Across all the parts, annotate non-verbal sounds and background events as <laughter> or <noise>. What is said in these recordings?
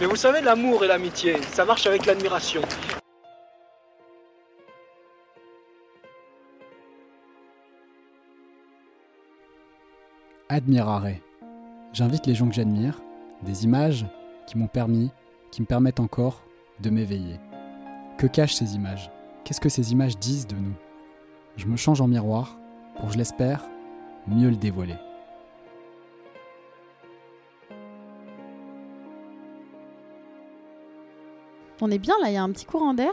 Mais vous savez, l'amour et l'amitié, ça marche avec l'admiration. Admirare. J'invite les gens que j'admire, des images qui m'ont permis, qui me permettent encore de m'éveiller. Que cachent ces images? Qu'est-ce que ces images disent de nous? Je me change en miroir pour, je l'espère, mieux le dévoiler. On est bien là, il y a un petit courant d'air.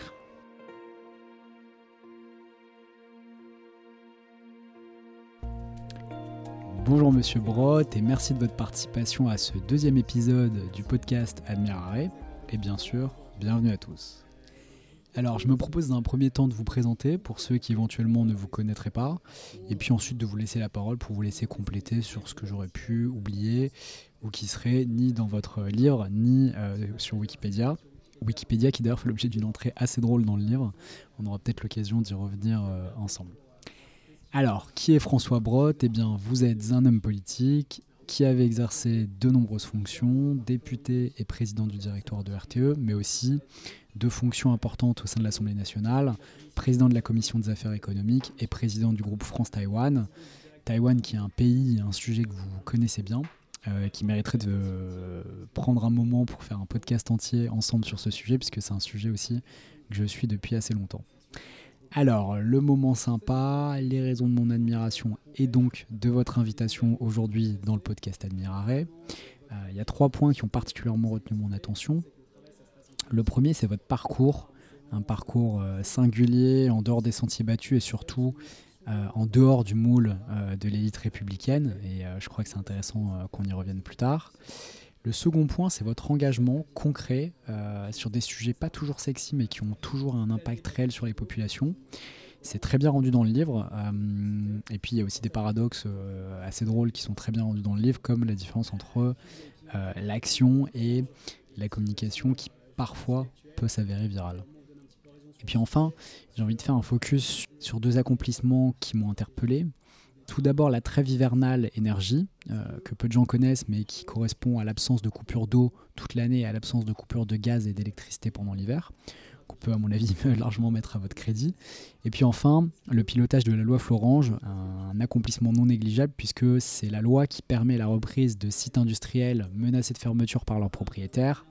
Bonjour Monsieur Brott et merci de votre participation à ce deuxième épisode du podcast Admirare. Et bien sûr, bienvenue à tous. Alors, je me propose d'un premier temps de vous présenter pour ceux qui éventuellement ne vous connaîtraient pas, et puis ensuite de vous laisser la parole pour vous laisser compléter sur ce que j'aurais pu oublier ou qui serait ni dans votre livre ni euh, sur Wikipédia. Wikipédia qui d'ailleurs fait l'objet d'une entrée assez drôle dans le livre. On aura peut-être l'occasion d'y revenir euh, ensemble. Alors, qui est François Brotte Eh bien, vous êtes un homme politique qui avait exercé de nombreuses fonctions, député et président du directoire de RTE, mais aussi deux fonctions importantes au sein de l'Assemblée nationale, président de la commission des affaires économiques et président du groupe France-Taïwan. Taïwan qui est un pays, un sujet que vous connaissez bien, euh, qui mériterait de prendre un moment pour faire un podcast entier ensemble sur ce sujet, puisque c'est un sujet aussi que je suis depuis assez longtemps. Alors, le moment sympa, les raisons de mon admiration et donc de votre invitation aujourd'hui dans le podcast Admirare. Euh, il y a trois points qui ont particulièrement retenu mon attention. Le premier, c'est votre parcours, un parcours euh, singulier, en dehors des sentiers battus et surtout euh, en dehors du moule de l'élite républicaine. Et je crois que c'est intéressant qu'on y revienne plus tard. Le second point, c'est votre engagement concret euh, sur des sujets pas toujours sexy, mais qui ont toujours un impact réel sur les populations. C'est très bien rendu dans le livre. Euh, et puis il y a aussi des paradoxes euh, assez drôles qui sont très bien rendus dans le livre, comme la différence entre l'action et la communication qui parfois peut s'avérer virale. Et puis enfin, j'ai envie de faire un focus sur deux accomplissements qui m'ont interpellé. Tout d'abord la trêve hivernale énergie, euh, que peu de gens connaissent, mais qui correspond à l'absence de coupure d'eau toute l'année et à l'absence de coupure de gaz et d'électricité pendant l'hiver, qu'on peut à mon avis <laughs> largement mettre à votre crédit. Et puis enfin, le pilotage de la loi Florange, un accomplissement non négligeable puisque c'est la loi qui permet la reprise de sites industriels menacés de fermeture par leurs propriétaires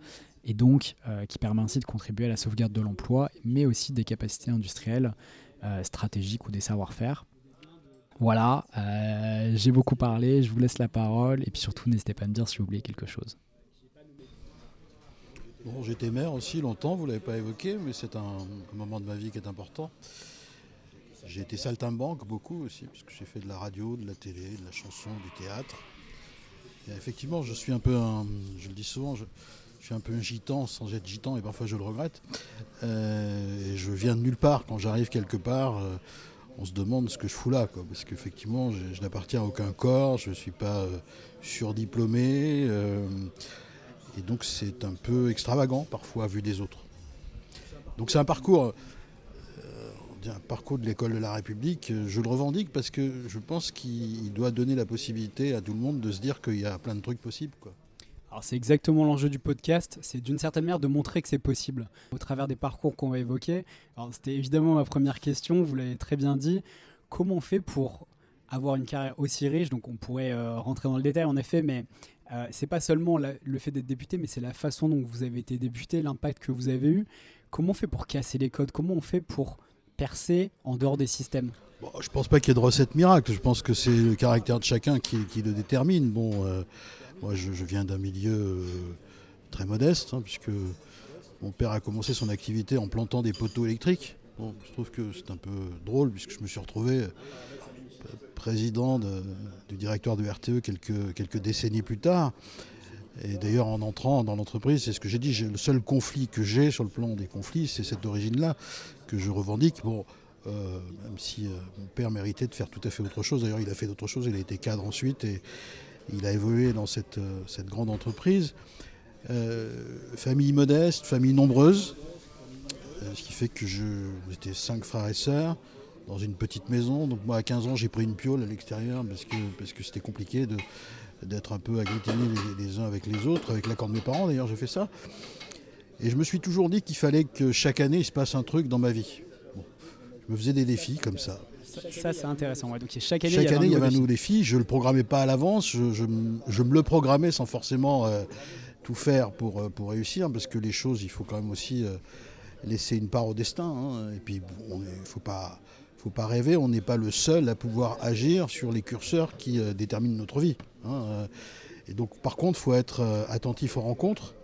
et donc euh, qui permet ainsi de contribuer à la sauvegarde de l'emploi, mais aussi des capacités industrielles euh, stratégiques ou des savoir-faire. Voilà, euh, j'ai beaucoup parlé, je vous laisse la parole et puis surtout n'hésitez pas à me dire si vous oubliez quelque chose. Bon, j'étais maire aussi longtemps, vous ne l'avez pas évoqué, mais c'est un, moment de ma vie qui est important. J'ai été saltimbanque beaucoup aussi, puisque j'ai fait de la radio, de la télé, de la chanson, du théâtre. Effectivement, je suis un peu un, je le dis souvent, je, suis un peu un gitan sans être gitan et parfois je le regrette. Euh, et je viens de nulle part quand j'arrive quelque part. Euh, on se demande ce que je fous là, quoi, parce qu'effectivement, je, n'appartiens à aucun corps, je ne suis pas euh, surdiplômé, et donc c'est un peu extravagant parfois vu des autres. Donc c'est un parcours, un parcours de l'école de la République, je le revendique parce que je pense qu'il doit donner la possibilité à tout le monde de se dire qu'il y a plein de trucs possibles. C'est exactement l'enjeu du podcast, c'est d'une certaine manière de montrer que c'est possible au travers des parcours qu'on va évoquer. c'était évidemment ma première question, vous l'avez très bien dit. Comment on fait pour avoir une carrière aussi riche? Donc on pourrait euh, rentrer dans le détail en effet, mais euh, c'est pas seulement le fait d'être député, mais c'est la façon dont vous avez été député, l'impact que vous avez eu. Comment on fait pour casser les codes? Comment on fait pour percer en dehors des systèmes? Bon, Je pense pas qu'il y ait de recette miracle. Je pense que c'est le caractère de chacun qui, le détermine. Bon. Euh, moi, je, viens d'un milieu euh, très modeste, hein, puisque mon père a commencé son activité en plantant des poteaux électriques. je trouve que c'est un peu drôle, puisque je me suis retrouvé euh, président du directoire de RTE quelques, décennies plus tard. Et d'ailleurs, en entrant dans l'entreprise, c'est ce que j'ai dit, le seul conflit que j'ai sur le plan des conflits, c'est cette origine-là que je revendique. Bon, euh, même si mon père méritait de faire tout à fait autre chose. D'ailleurs, il a fait d'autres choses, il a été cadre ensuite. Il a évolué dans cette, euh, grande entreprise. Euh, famille modeste, famille nombreuse, euh, ce qui fait que je, j'étais cinq frères et sœurs dans une petite maison. Donc moi à 15 ans j'ai pris une piole à l'extérieur parce que, c'était compliqué d'être un peu agglutinés les, uns avec les autres, avec l'accord de mes parents d'ailleurs, j'ai fait ça. Et je me suis toujours dit qu'il fallait que chaque année il se passe un truc dans ma vie. Je me faisais des défis comme ça. Ça, ça, c'est intéressant. Ouais. Donc chaque année, Chaque il y avait année, il y avait un nouveau défi. Je ne le programmais pas à l'avance. Je, je m- je me le programmais sans forcément euh, tout faire pour, euh, pour réussir, parce que les choses, il faut quand même aussi euh, laisser une part au destin. hein. Et puis, bon, il ne faut pas, faut pas rêver. On n'est pas le seul à pouvoir agir sur les curseurs qui euh, déterminent notre vie. hein. Et donc, par contre, il faut être euh, attentif aux rencontres.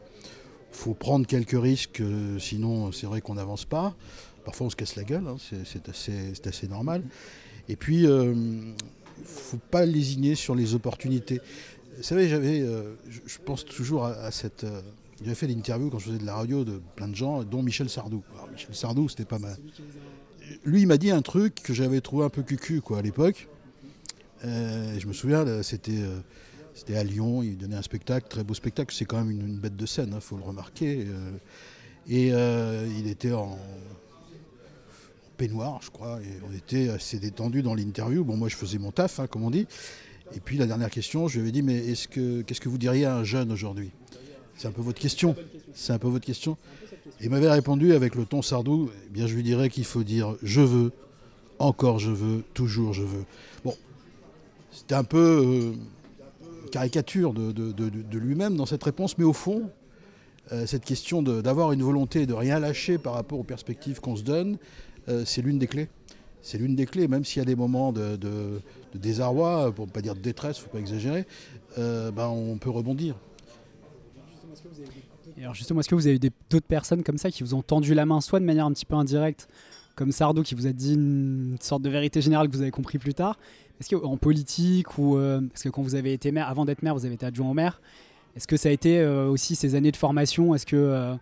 Il faut prendre quelques risques, sinon c'est vrai qu'on n'avance pas. Parfois on se casse la gueule, hein, c'est- assez, normal. Et puis, il ne faut pas lésigner sur les opportunités. Vous savez, euh, je, pense toujours à, cette... euh, j'avais fait l'interview quand je faisais de la radio de plein de gens, dont Michel Sardou. Alors, Michel Sardou, c'était pas mal. Lui, il m'a dit un truc que j'avais trouvé un peu cucu quoi, à l'époque. Euh, je me souviens, c'était... euh, à Lyon, il donnait un spectacle, très beau spectacle, c'est quand même une, bête de scène, il faut le remarquer. euh, et euh, il était en peignoir, je crois, et on était assez détendu dans l'interview. Bon, moi je faisais mon taf, hein, comme on dit. Et puis la dernière question, je lui avais dit, mais est-ce que, qu'est-ce que vous diriez à un jeune aujourd'hui? C'est un peu votre question. C'est un peu votre question. Et il m'avait répondu avec le ton sardou, eh bien je lui dirais qu'il faut dire je veux, encore je veux, toujours je veux. Bon, c'était un peu euh, caricature de, lui-même dans cette réponse, mais au fond, euh, cette question d'avoir une volonté de rien lâcher par rapport aux perspectives qu'on se donne, euh, c'est l'une des clés. C'est l'une des clés, même s'il y a des moments de, de- de désarroi, pour ne pas dire de détresse, il ne faut pas exagérer, euh, ben, on peut rebondir. Et alors justement, est-ce que vous avez eu d'autres personnes comme ça qui vous ont tendu la main, soit de manière un petit peu indirecte, comme Sardou qui vous a dit une sorte de vérité générale que vous avez compris plus tard? Est-ce qu'en politique ou euh, parce que quand vous avez été maire, avant d'être maire, vous avez été adjoint au maire Est-ce que ça a été euh, aussi ces années de formation? Est-ce que euh,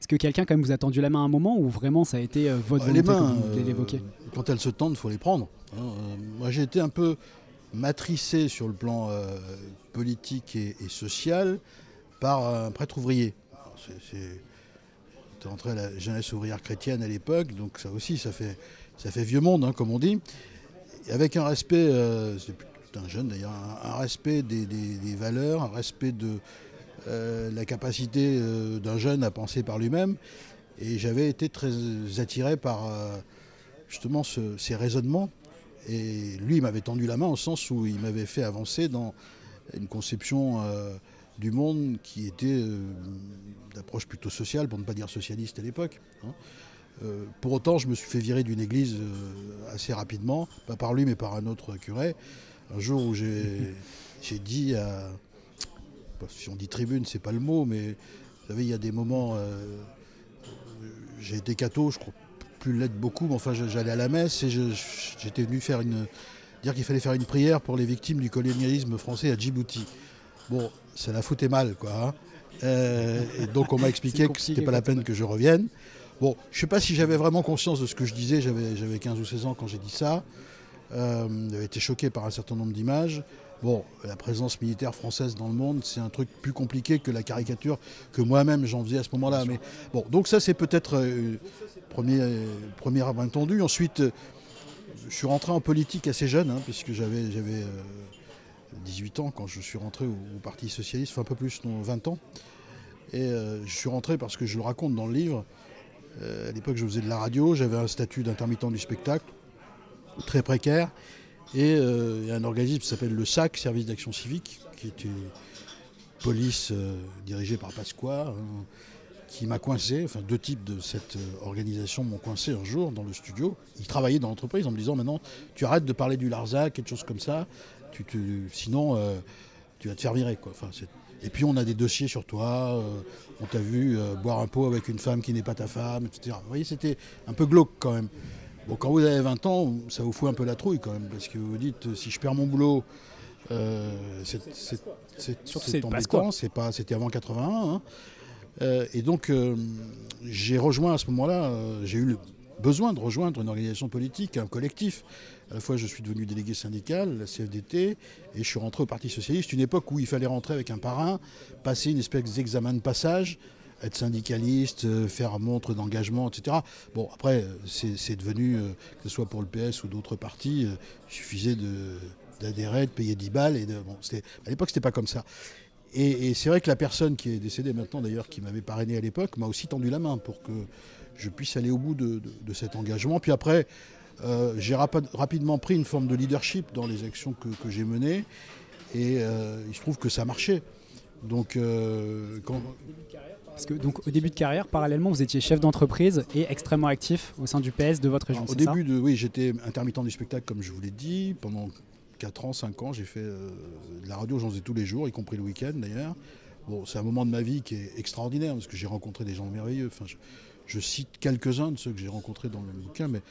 est-ce que quelqu'un quand même vous a tendu la main à un moment ou vraiment ça a été euh, votre les volonté mains, comme vous euh, l'évoquez quand elles se tendent, il faut les prendre. hein. Euh, moi, j'ai été un peu matricé sur le plan politique et, et social par un prêtre ouvrier. C'est- entré à la jeunesse ouvrière chrétienne à l'époque, donc ça aussi, ça fait, ça fait vieux monde, hein, comme on dit. Et avec un respect, euh, c'est un jeune d'ailleurs, un, un respect des, des- des valeurs, un respect de euh, la capacité euh, d'un jeune à penser par lui-même. Et j'avais été très attiré par euh, justement ce- ces raisonnements. Et lui, il m'avait tendu la main au sens où il m'avait fait avancer dans une conception du monde qui était d'approche plutôt sociale, pour ne pas dire socialiste à l'époque. hein. Euh, pour autant, je me suis fait virer d'une église euh, assez rapidement, pas par lui, mais par un autre curé. Un jour où j'ai <laughs> dit à. Si on dit tribune, c'est pas le mot, mais vous savez, il y a des moments. euh, j'ai été catho, je crois plus l'être beaucoup, mais enfin j'allais à la messe et j'étais venu faire une, dire qu'il fallait faire une prière pour les victimes du colonialisme français à Djibouti. Bon, ça la foutait mal, quoi. hein. Euh, et donc on m'a <laughs> expliqué que c'était pas la peine que je revienne. Bon, je sais pas si j'avais vraiment conscience de ce que je disais, j'avais j'avais 15 ou 16 ans quand j'ai dit ça. Euh, j'avais été choqué par un certain nombre d'images. Bon, la présence militaire française dans le monde, c'est un truc plus compliqué que la caricature que moi-même j'en faisais à ce moment-là. Mais bon, donc ça c'est peut-être euh, premier, euh, premier entendu. Ensuite, euh, je suis rentré en politique assez jeune, hein, puisque j'avais j'avais euh, 18 ans quand je suis rentré au, au Parti Socialiste, enfin un peu plus, non, 20 ans. Et euh, je suis rentré parce que je le raconte dans le livre. Euh, à l'époque, je faisais de la radio, j'avais un statut d'intermittent du spectacle, très précaire. Et euh, il y a un organisme qui s'appelle le SAC, Service d'Action Civique, qui était police euh, dirigée par Pasqua, hein, qui m'a coincé. Enfin, deux types de cette euh, organisation m'ont coincé un jour dans le studio. Ils travaillaient dans l'entreprise en me disant maintenant, tu arrêtes de parler du Larzac, quelque chose comme ça, tu sinon tu vas te faire virer. Et puis on a des dossiers sur toi, on t'a vu boire un pot avec une femme qui n'est pas ta femme, etc. Vous voyez, c'était un peu glauque quand même. Bon, quand vous avez 20 ans, ça vous fout un peu la trouille quand même, parce que vous vous dites, euh, si je perds mon boulot, euh, c'est c'est- c'est- embêtant, Pasqua. c'est pas, c'était avant 81. hein. Euh, et donc, euh, j'ai rejoint à ce moment-là, euh, j'ai eu le besoin de rejoindre une organisation politique, un collectif. À la fois, je suis devenu délégué syndical, la CFDT, et je suis rentré au Parti Socialiste, une époque où il fallait rentrer avec un parrain, passer une espèce d'examen de passage, être syndicaliste, euh, faire montre d'engagement, etc. Bon, après, euh, c'est devenu, euh, que ce soit pour le PS ou d'autres partis, il suffisait d'adhérer, de payer 10 balles. Et de, bon, à l'époque, c'était pas comme ça. Et, c'est vrai que la personne qui est décédée maintenant, d'ailleurs, qui m'avait parrainé à l'époque, m'a aussi tendu la main pour que je puisse aller au bout de, cet engagement. Puis après, j'ai rapidement pris une forme de leadership dans les actions que, j'ai menées. Et il se trouve que ça marchait. Donc, euh, Parce que, donc, au début de carrière, parallèlement, vous étiez chef d'entreprise et extrêmement actif au sein du PS de votre région. au début, de, oui, j'étais intermittent du spectacle, comme je vous l'ai dit. Pendant 4 ans, 5 ans, j'ai fait euh, de la radio, j'en faisais tous les jours, y compris le week-end d'ailleurs. Bon, c'est un moment de ma vie qui est extraordinaire parce que j'ai rencontré des gens merveilleux. Enfin, je, cite quelques-uns de ceux que j'ai rencontrés dans le bouquin, mais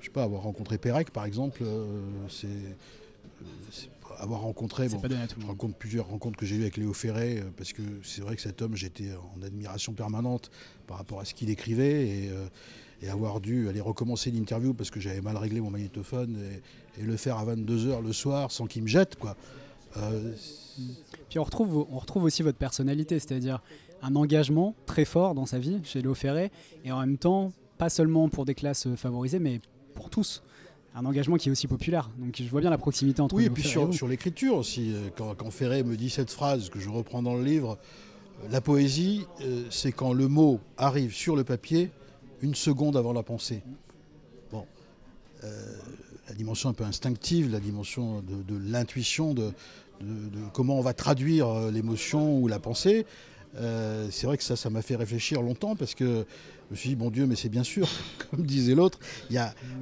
je sais pas, avoir rencontré Pérec par exemple, euh, c'est avoir rencontré, bon, je rencontre plusieurs rencontres que j'ai eues avec Léo Ferré, euh, parce que c'est vrai que cet homme, j'étais en admiration permanente par rapport à ce qu'il écrivait, et, euh, avoir dû aller recommencer l'interview parce que j'avais mal réglé mon magnétophone, et, le faire à 22h le soir sans qu'il me jette. Quoi. Euh, Puis on retrouve, on retrouve aussi votre personnalité, c'est-à-dire un engagement très fort dans sa vie chez Léo Ferré, et en même temps, pas seulement pour des classes favorisées, mais pour tous un engagement qui est aussi populaire. Donc je vois bien la proximité entre Oui, et puis sur, sur l'écriture aussi. Euh, quand, quand, Ferré me dit cette phrase que je reprends dans le livre, euh, la poésie, euh, c'est quand le mot arrive sur le papier une seconde avant la pensée. Bon. la dimension un peu instinctive, la dimension de, l'intuition, de, de, comment on va traduire l'émotion ou la pensée. c'est vrai que ça, ça m'a fait réfléchir longtemps parce que je me suis dit, bon Dieu, mais c'est bien sûr, <laughs> comme disait l'autre.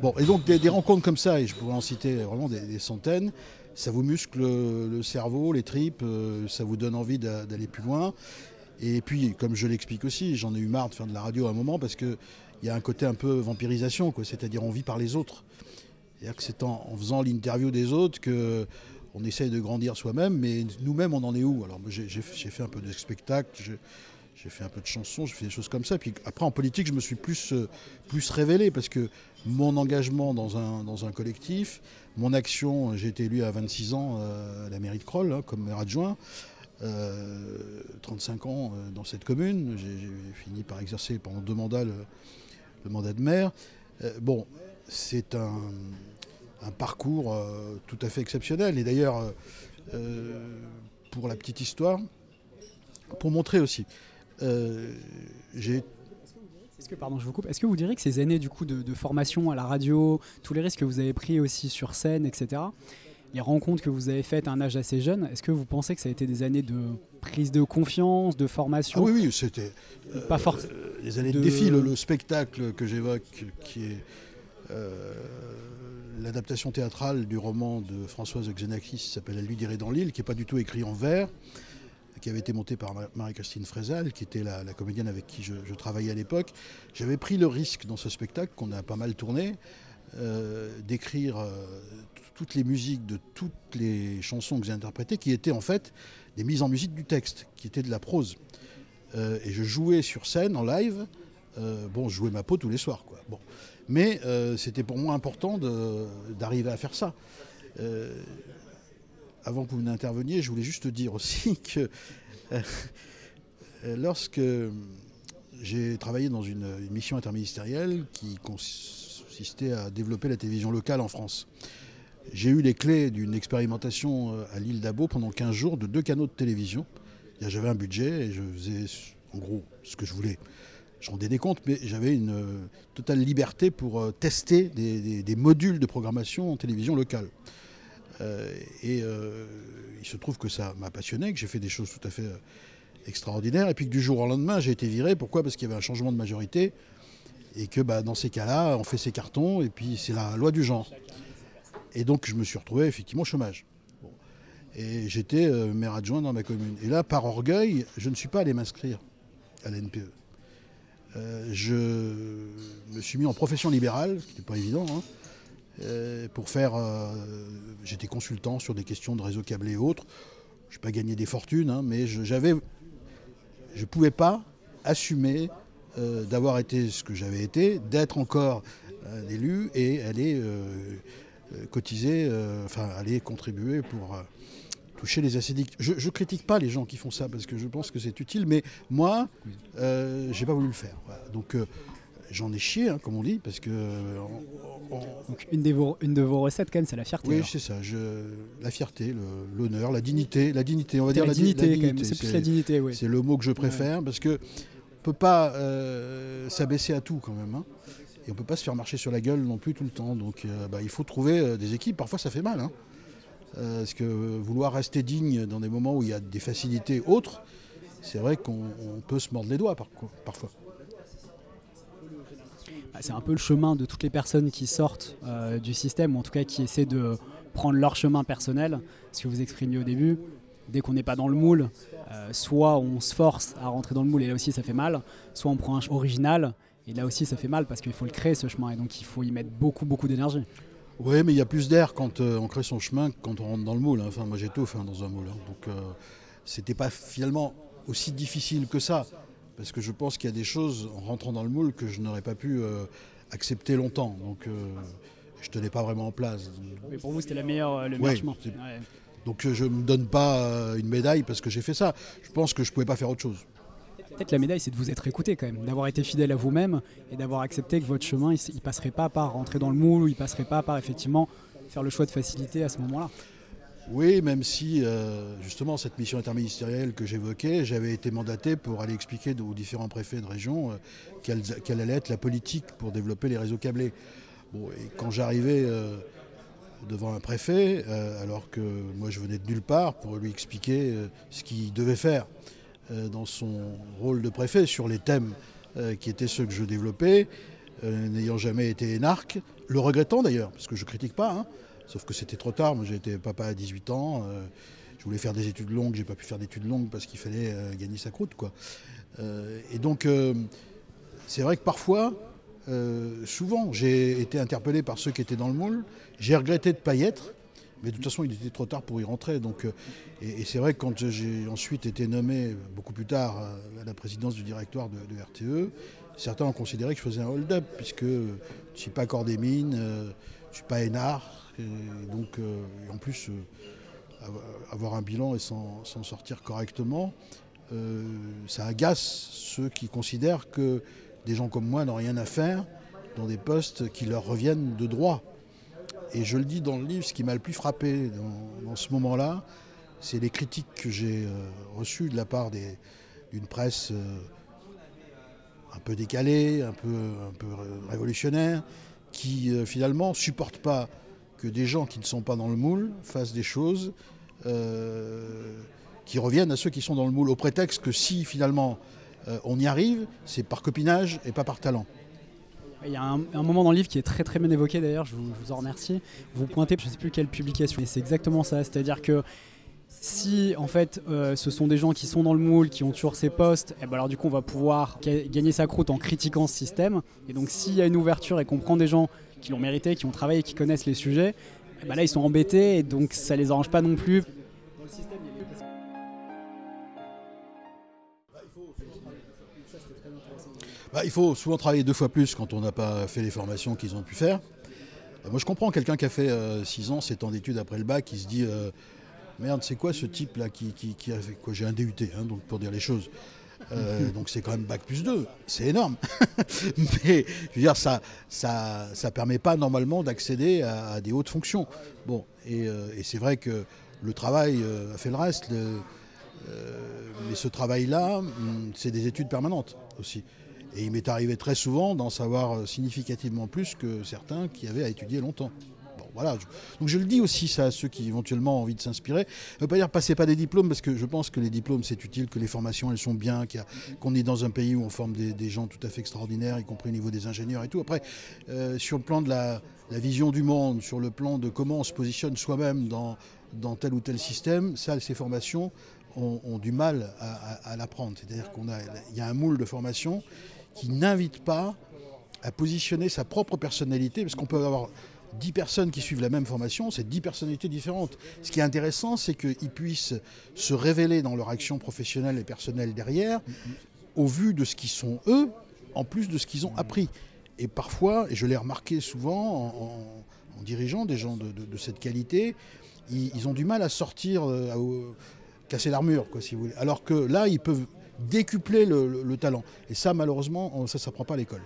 Bon, et donc des, rencontres comme ça, et je pourrais en citer vraiment des, centaines, ça vous muscle le cerveau, les tripes, euh, ça vous donne envie d'aller plus loin. Et puis, comme je l'explique aussi, j'en ai eu marre de faire de la radio à un moment parce qu'il y a un côté un peu vampirisation, c'est-à-dire on vit par les autres. C'est-à-dire que c'est en, faisant l'interview des autres que on essaye de grandir soi-même, mais nous-mêmes, on en est où? Alors, j'ai fait un peu de spectacle, j'ai fait un peu de chansons, j'ai fait des choses comme ça. Puis après, en politique, je me suis plus, euh, plus révélé parce que mon engagement dans un, dans un collectif, mon action, j'ai été élu à 26 ans euh, à la mairie de Kroll hein, comme maire adjoint. 35 euh, ans dans cette commune. J'ai fini par exercer pendant deux mandats le, mandat de maire. bon, c'est un, un, parcours tout à fait exceptionnel. Et d'ailleurs, pour la petite histoire, pour montrer aussi, j'ai est-ce que, pardon, je vous coupe. Est-ce que vous diriez que ces années du coup de, formation à la radio, tous les risques que vous avez pris aussi sur scène, etc., les rencontres que vous avez faites à un âge assez jeune, est-ce que vous pensez que ça a été des années de prise de confiance, de formation ah Oui, oui, c'était pas fort. Euh, des années de, défi. Le, spectacle que j'évoque, qui est euh, l'adaptation théâtrale du roman de Françoise Xenakis, qui s'appelle Elle lui dirait dans l'île, qui n'est pas du tout écrit en vers qui avait été montée par Marie-Christine Frézal, qui était la, comédienne avec qui je, travaillais à l'époque. J'avais pris le risque dans ce spectacle, qu'on a pas mal tourné, euh, d'écrire euh, toutes les musiques de toutes les chansons que j'ai interprétées, qui étaient en fait des mises en musique du texte, qui étaient de la prose. Euh, et je jouais sur scène, en live. bon, je jouais ma peau tous les soirs, quoi. Bon. Mais c'était pour moi important d'arriver à faire ça avant que vous n'interveniez, je voulais juste dire aussi <laughs> que euh, lorsque j'ai travaillé dans une, mission interministérielle qui consistait à développer la télévision locale en France, j'ai eu les clés d'une expérimentation euh, à l'île d'Abo pendant 15 jours de deux canaux de télévision. J'avais un budget et je faisais en gros ce que je voulais. Je rendais des comptes, mais j'avais une euh, totale liberté pour tester des modules de programmation en télévision locale. Euh, et euh, il se trouve que ça m'a passionné, que j'ai fait des choses tout à fait euh, extraordinaires, et puis que du jour au lendemain, j'ai été viré. Pourquoi? Parce qu'il y avait un changement de majorité, et que bah, dans ces cas-là, on fait ses cartons, et puis c'est la loi du genre. Et donc je me suis retrouvé effectivement au chômage. Et j'étais maire adjoint dans ma commune. Et là, par orgueil, je ne suis pas allé m'inscrire à l'NPE. je me suis mis en profession libérale, ce qui n'était pas évident. Hein. Pour faire. Euh, j'étais consultant sur des questions de réseau câblé et autres. Je n'ai pas gagné des fortunes, hein, mais j'avais. Je ne pouvais pas assumer euh, d'avoir été ce que j'avais été, d'être encore élu et aller cotiser, enfin aller contribuer pour toucher les acédiques. Je ne critique pas les gens qui font ça parce que je pense que c'est utile, mais moi, euh, j'ai pas voulu le faire. Donc j'en ai chié, hein, comme on dit, parce que. Donc une, des vos, une de vos recettes, quand même, c'est la fierté. Oui, c'est ça. Je, la fierté, l'honneur, la dignité, la dignité, on va dire la di- dignité, quand même. C'est plus la dignité, oui. C'est le mot que je préfère parce que on peut pas euh, s'abaisser à tout quand même. hein. Et on peut pas se faire marcher sur la gueule non plus tout le temps. Donc euh, bah, il faut trouver euh, des équipes. Parfois ça fait mal. hein. Euh, parce que vouloir rester digne dans des moments où il y a des facilités autres, c'est vrai qu'on on peut se mordre les doigts par- parfois. C'est un peu le chemin de toutes les personnes qui sortent euh, du système, ou en tout cas qui essaient de prendre leur chemin personnel. Ce que vous exprimiez au début, dès qu'on n'est pas dans le moule, euh, soit on se force à rentrer dans le moule et là aussi ça fait mal, soit on prend un original et là aussi ça fait mal parce qu'il faut le créer ce chemin et donc il faut y mettre beaucoup beaucoup d'énergie. Oui, mais il y a plus d'air quand euh, on crée son chemin que quand on rentre dans le moule. hein. Enfin, moi j'étouffe hein, dans un moule. hein. Donc c'était pas finalement aussi difficile que ça. Parce que je pense qu'il y a des choses en rentrant dans le moule que je n'aurais pas pu euh, accepter longtemps. Donc euh, je tenais pas vraiment en place. Mais pour vous c'était la meilleure, euh, le Ouais, meilleur chemin. Ouais. Donc euh, je ne me donne pas une médaille parce que j'ai fait ça. Je pense que je pouvais pas faire autre chose. Peut-être la médaille, c'est de vous être écouté quand même, d'avoir été fidèle à vous-même et d'avoir accepté que votre chemin, il passerait pas par rentrer dans le moule ou il passerait pas par effectivement faire le choix de facilité à ce moment-là. Oui, même si euh, justement cette mission interministérielle que j'évoquais, j'avais été mandaté pour aller expliquer aux différents préfets de région euh, quelle, allait être la politique pour développer les réseaux câblés. Et quand j'arrivais euh, devant un préfet, alors que moi je venais de nulle part pour lui expliquer ce qu'il devait faire dans son rôle de préfet sur les thèmes qui étaient ceux que je développais, n'ayant jamais été énarque, le regrettant d'ailleurs, parce que je critique pas, hein, Sauf que c'était trop tard. Moi, été papa à 18 ans. euh, je voulais faire des études longues. J'ai pas pu faire d'études longues parce qu'il fallait euh, gagner sa croûte, quoi. Euh, et donc, c'est vrai que parfois, souvent, j'ai été interpellé par ceux qui étaient dans le moule. J'ai regretté de pas y être. Mais de toute façon, il était trop tard pour y rentrer. Donc, et, c'est vrai que quand j'ai ensuite été nommé, beaucoup plus tard, à la présidence du directoire de, RTE, certains ont considéré que je faisais un hold-up, puisque je ne suis pas corps des mines, je ne suis pas énard. Et donc, euh, en plus, euh, avoir un bilan et s'en sortir correctement, euh, ça agace ceux qui considèrent que des gens comme moi n'ont rien à faire dans des postes qui leur reviennent de droit. Et je le dis dans le livre, ce qui m'a le plus frappé dans, ce moment-là, c'est les critiques que j'ai reçues de la part d'une presse un peu décalée, un peu, révolutionnaire, qui euh, finalement supporte pas que des gens qui ne sont pas dans le moule fassent des choses euh, qui reviennent à ceux qui sont dans le moule, au prétexte que si finalement euh, on y arrive, c'est par copinage et pas par talent. Il y a un, moment dans le livre qui est très très bien évoqué d'ailleurs, je vous, je vous en remercie. Vous pointez, je ne sais plus quelle publication, et c'est exactement ça. C'est-à-dire que si en fait euh, ce sont des gens qui sont dans le moule, qui ont toujours ces postes, et ben alors du coup on va pouvoir ga- gagner sa croûte en critiquant ce système. Et donc s'il y a une ouverture et qu'on prend des gens qui l'ont mérité, qui ont travaillé, qui connaissent les sujets, eh ben là ils sont embêtés et donc ça les arrange pas non plus. Bah, il faut souvent travailler deux fois plus quand on n'a pas fait les formations qu'ils ont pu faire. Euh, moi je comprends quelqu'un qui a fait 6 ans, 7 ans d'études après le bac, qui se dit euh, merde c'est quoi ce type là qui, qui- qui a fait quoi J'ai un DUT, hein, donc pour dire les choses. Euh, <laughs> donc c'est quand même bac plus 2, c'est énorme. <laughs> Mais je veux dire, ça ça, ça permet pas normalement d'accéder à, à des hautes fonctions. Bon, et, euh, et c'est vrai que le travail euh, a fait le reste. le- mais ce travail-là, hum, c'est des études permanentes aussi. Et il m'est arrivé très souvent d'en savoir significativement plus que certains qui avaient à étudier longtemps. Donc je le dis aussi ça à ceux qui éventuellement ont envie de s'inspirer. Ne pas dire passez pas des diplômes, parce que je pense que les diplômes c'est utile, que les formations elles sont bien, qu'il qu'on est dans un pays où on forme des, gens tout à fait extraordinaires, y compris au niveau des ingénieurs et tout. Après, euh, sur le plan de la, vision du monde, sur le plan de comment on se positionne soi-même dans, tel ou tel système, ça, ces formations ont, du mal à, l'apprendre. C'est-à-dire qu'on a, il y a un moule de formation qui n'invite pas à positionner sa propre personnalité, parce qu'on peut avoir 10 personnes qui suivent la même formation, c'est 10 personnalités différentes. Ce qui est intéressant, c'est qu'ils puissent se révéler dans leur action professionnelle et personnelle derrière, au vu de ce qu'ils sont eux, en plus de ce qu'ils ont appris. Et parfois, et je l'ai remarqué souvent en, dirigeant des gens de, cette qualité, ils, ont du mal à sortir, euh, à, casser l'armure, quoi, si vous voulez. Alors que là, ils peuvent décupler le, le- le talent. Et ça, malheureusement, ça ne s'apprend pas à l'école.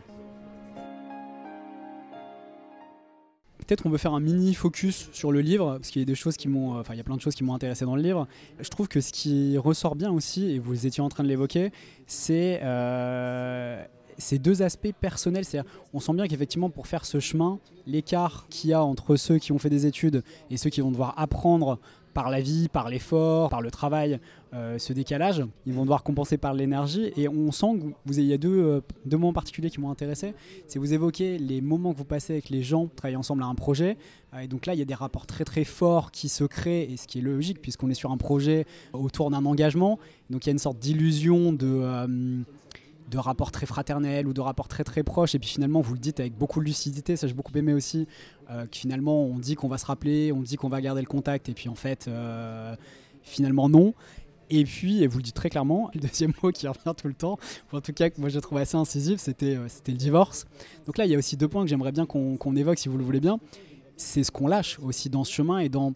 Peut-être qu'on peut faire un mini focus sur le livre, parce qu'il y a des choses qui m'ont, enfin il y a plein de choses qui m'ont intéressé dans le livre. Je trouve que ce qui ressort bien aussi, et vous étiez en train de l'évoquer, c'est euh, ces deux aspects personnels. C'est-à-dire, on sent bien qu'effectivement, pour faire ce chemin, l'écart qu'il y a entre ceux qui ont fait des études et ceux qui vont devoir apprendre par la vie, par l'effort, par le travail, euh, ce décalage, ils vont devoir compenser par l'énergie. Et on sent que vous, il y a deux, euh, deux moments particuliers qui m'ont intéressé. C'est vous évoquez les moments que vous passez avec les gens, travailler ensemble à un projet. Euh, et donc là, il y a des rapports très très forts qui se créent, et ce qui est logique puisqu'on est sur un projet autour d'un engagement. Donc il y a une sorte d'illusion de de rapports très fraternels ou de rapports très très proches. Et puis finalement, vous le dites avec beaucoup de lucidité, ça j'ai beaucoup aimé aussi, euh, que finalement on dit qu'on va se rappeler, on dit qu'on va garder le contact, et puis en fait, euh, finalement non. Et puis, et vous le dites très clairement, <laughs> le deuxième mot qui revient tout le temps, ou en tout cas que moi j'ai trouvé assez incisif, c'était euh, le divorce. Donc là, il y a aussi deux points que j'aimerais bien qu'on évoque si vous le voulez bien. C'est ce qu'on lâche aussi dans ce chemin et dans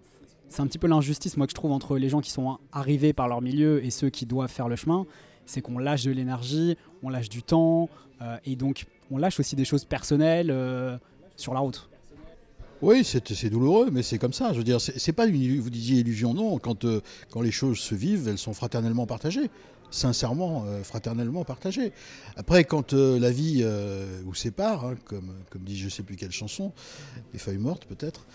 c'est un petit peu l'injustice moi que je trouve entre les gens qui sont arrivés par leur milieu et ceux qui doivent faire le chemin c'est qu'on lâche de l'énergie, on lâche du temps, euh, et donc on lâche aussi des choses personnelles euh, sur la route. Oui, c'est douloureux, mais c'est comme ça. Je veux dire, c'est pas une, vous disiez illusion, non. Quand, euh, quand les choses se vivent, elles sont fraternellement partagées sincèrement, euh, fraternellement partagé. Après, quand euh, la vie euh, vous sépare, hein, comme, comme dit je sais plus quelle chanson, Les feuilles mortes peut-être,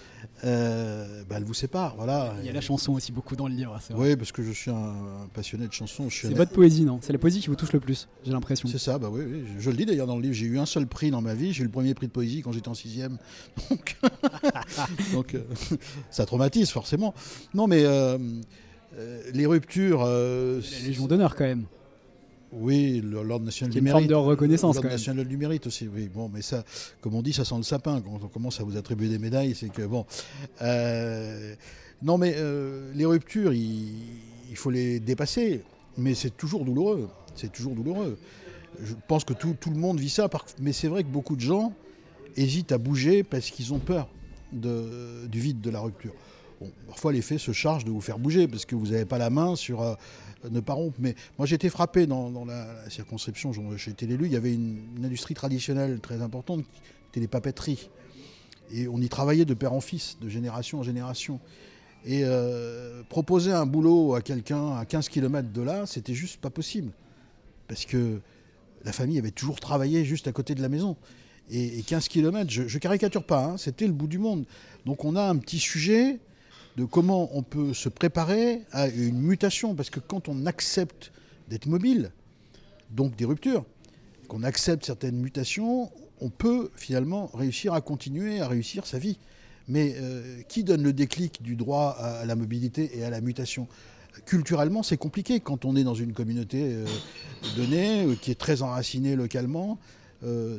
bah, elle vous sépare. Voilà. Il y a la chanson aussi beaucoup dans le livre. Oui, parce que je suis un, passionné de chansons. C'est votre poésie, non? C'est la poésie qui vous touche le plus, j'ai l'impression. C'est ça, bah oui, je, le dis d'ailleurs dans le livre. J'ai eu un seul prix dans ma vie. J'ai eu le premier prix de poésie quand j'étais en sixième. <laughs> Donc, <laughs> Donc <laughs> ça traumatise forcément. Non, mais les ruptures. Euh, la Légion d'honneur quand même. Oui, l'ordre national du mérite. Une forme de reconnaissance. L'ordre national du mérite aussi. Oui, bon, mais ça, comme on dit, ça sent le sapin. Quand on commence à vous attribuer des médailles, c'est que bon. Euh, non, mais les ruptures, il, faut les dépasser. Mais c'est toujours douloureux. C'est toujours douloureux. Je pense que tout, tout le monde vit ça. Mais c'est vrai que beaucoup de gens hésitent à bouger parce qu'ils ont peur de, du vide de la rupture parfois les faits se chargent de vous faire bouger parce que vous n'avez pas la main sur euh, ne pas rompre. Mais moi été frappé dans, la, circonscription, j'ai été l'élu, il y avait une, industrie traditionnelle très importante qui était les papeteries. Et on y travaillait de père en fils, de génération en génération. Et euh, proposer un boulot à quelqu'un à 15 km de là, c'était juste pas possible. Parce que la famille avait toujours travaillé juste à côté de la maison. Et, 15 km, je, je caricature pas, hein, c'était le bout du monde. Donc on a un petit sujet de comment on peut se préparer à une mutation. Parce que quand on accepte d'être mobile, donc des ruptures, qu'on accepte certaines mutations, on peut finalement réussir à continuer à réussir sa vie. Mais euh, qui donne le déclic du droit à la mobilité et à la mutation? Culturellement, c'est compliqué quand on est dans une communauté euh, donnée, euh, qui est très enracinée localement.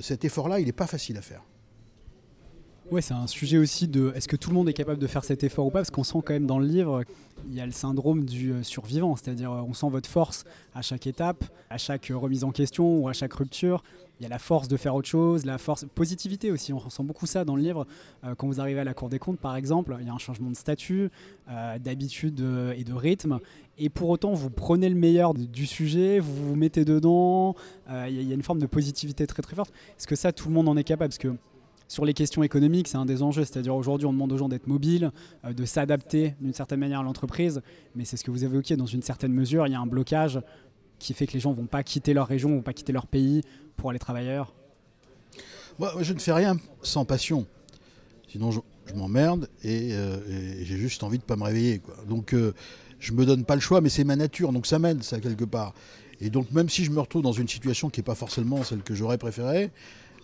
cet effort-là, il n'est pas facile à faire. Ouais, c'est un sujet aussi de est-ce que tout le monde est capable de faire cet effort ou pas? Parce qu'on sent quand même dans le livre, il y a le syndrome du euh, survivant, c'est-à-dire euh, on sent votre force à chaque étape, à chaque euh, remise en question ou à chaque rupture. Il y a la force de faire autre chose, la force, positivité aussi. On ressent beaucoup ça dans le livre. quand vous arrivez à la Cour des comptes, par exemple, il y a un changement de statut, d'habitude et de rythme. Et pour autant, vous prenez le meilleur du sujet, vous vous mettez dedans. il y a une forme de positivité très très forte. Est-ce que ça, tout le monde en est capable? Parce que sur les questions économiques, c'est un des enjeux. C'est-à-dire aujourd'hui, on demande aux gens d'être mobiles, euh, de s'adapter d'une certaine manière à l'entreprise. Mais c'est ce que vous évoquiez, dans une certaine mesure, il y a un blocage qui fait que les gens ne vont pas quitter leur région, vont pas quitter leur pays pour aller travailler ailleurs. Moi, je ne fais rien sans passion. Sinon, je, m'emmerde euh, et, j'ai juste envie de ne pas me réveiller. Donc, euh, je ne me donne pas le choix, mais c'est ma nature. Donc, ça m'aide, ça, quelque part. Et donc, même si je me retrouve dans une situation qui n'est pas forcément celle que j'aurais préférée,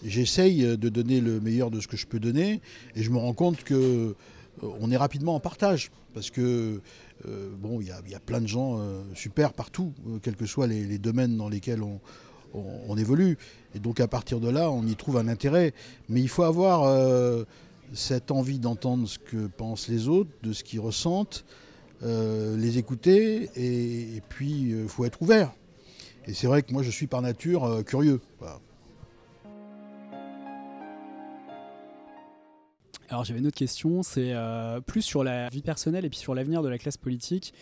j'essaye de donner le meilleur de ce que je peux donner et je me rends compte que euh, on est rapidement en partage parce que euh, bon, il y, a plein de gens euh, super partout, quels que soient les, domaines dans lesquels on, évolue. Et donc à partir de là, on y trouve un intérêt. Mais il faut avoir cette envie d'entendre ce que pensent les autres, de ce qu'ils ressentent, les écouter, et, puis il faut être ouvert. Et c'est vrai que moi je suis par nature curieux. Alors j'avais une autre question, c'est euh, plus sur la vie personnelle et puis sur l'avenir de la classe politique.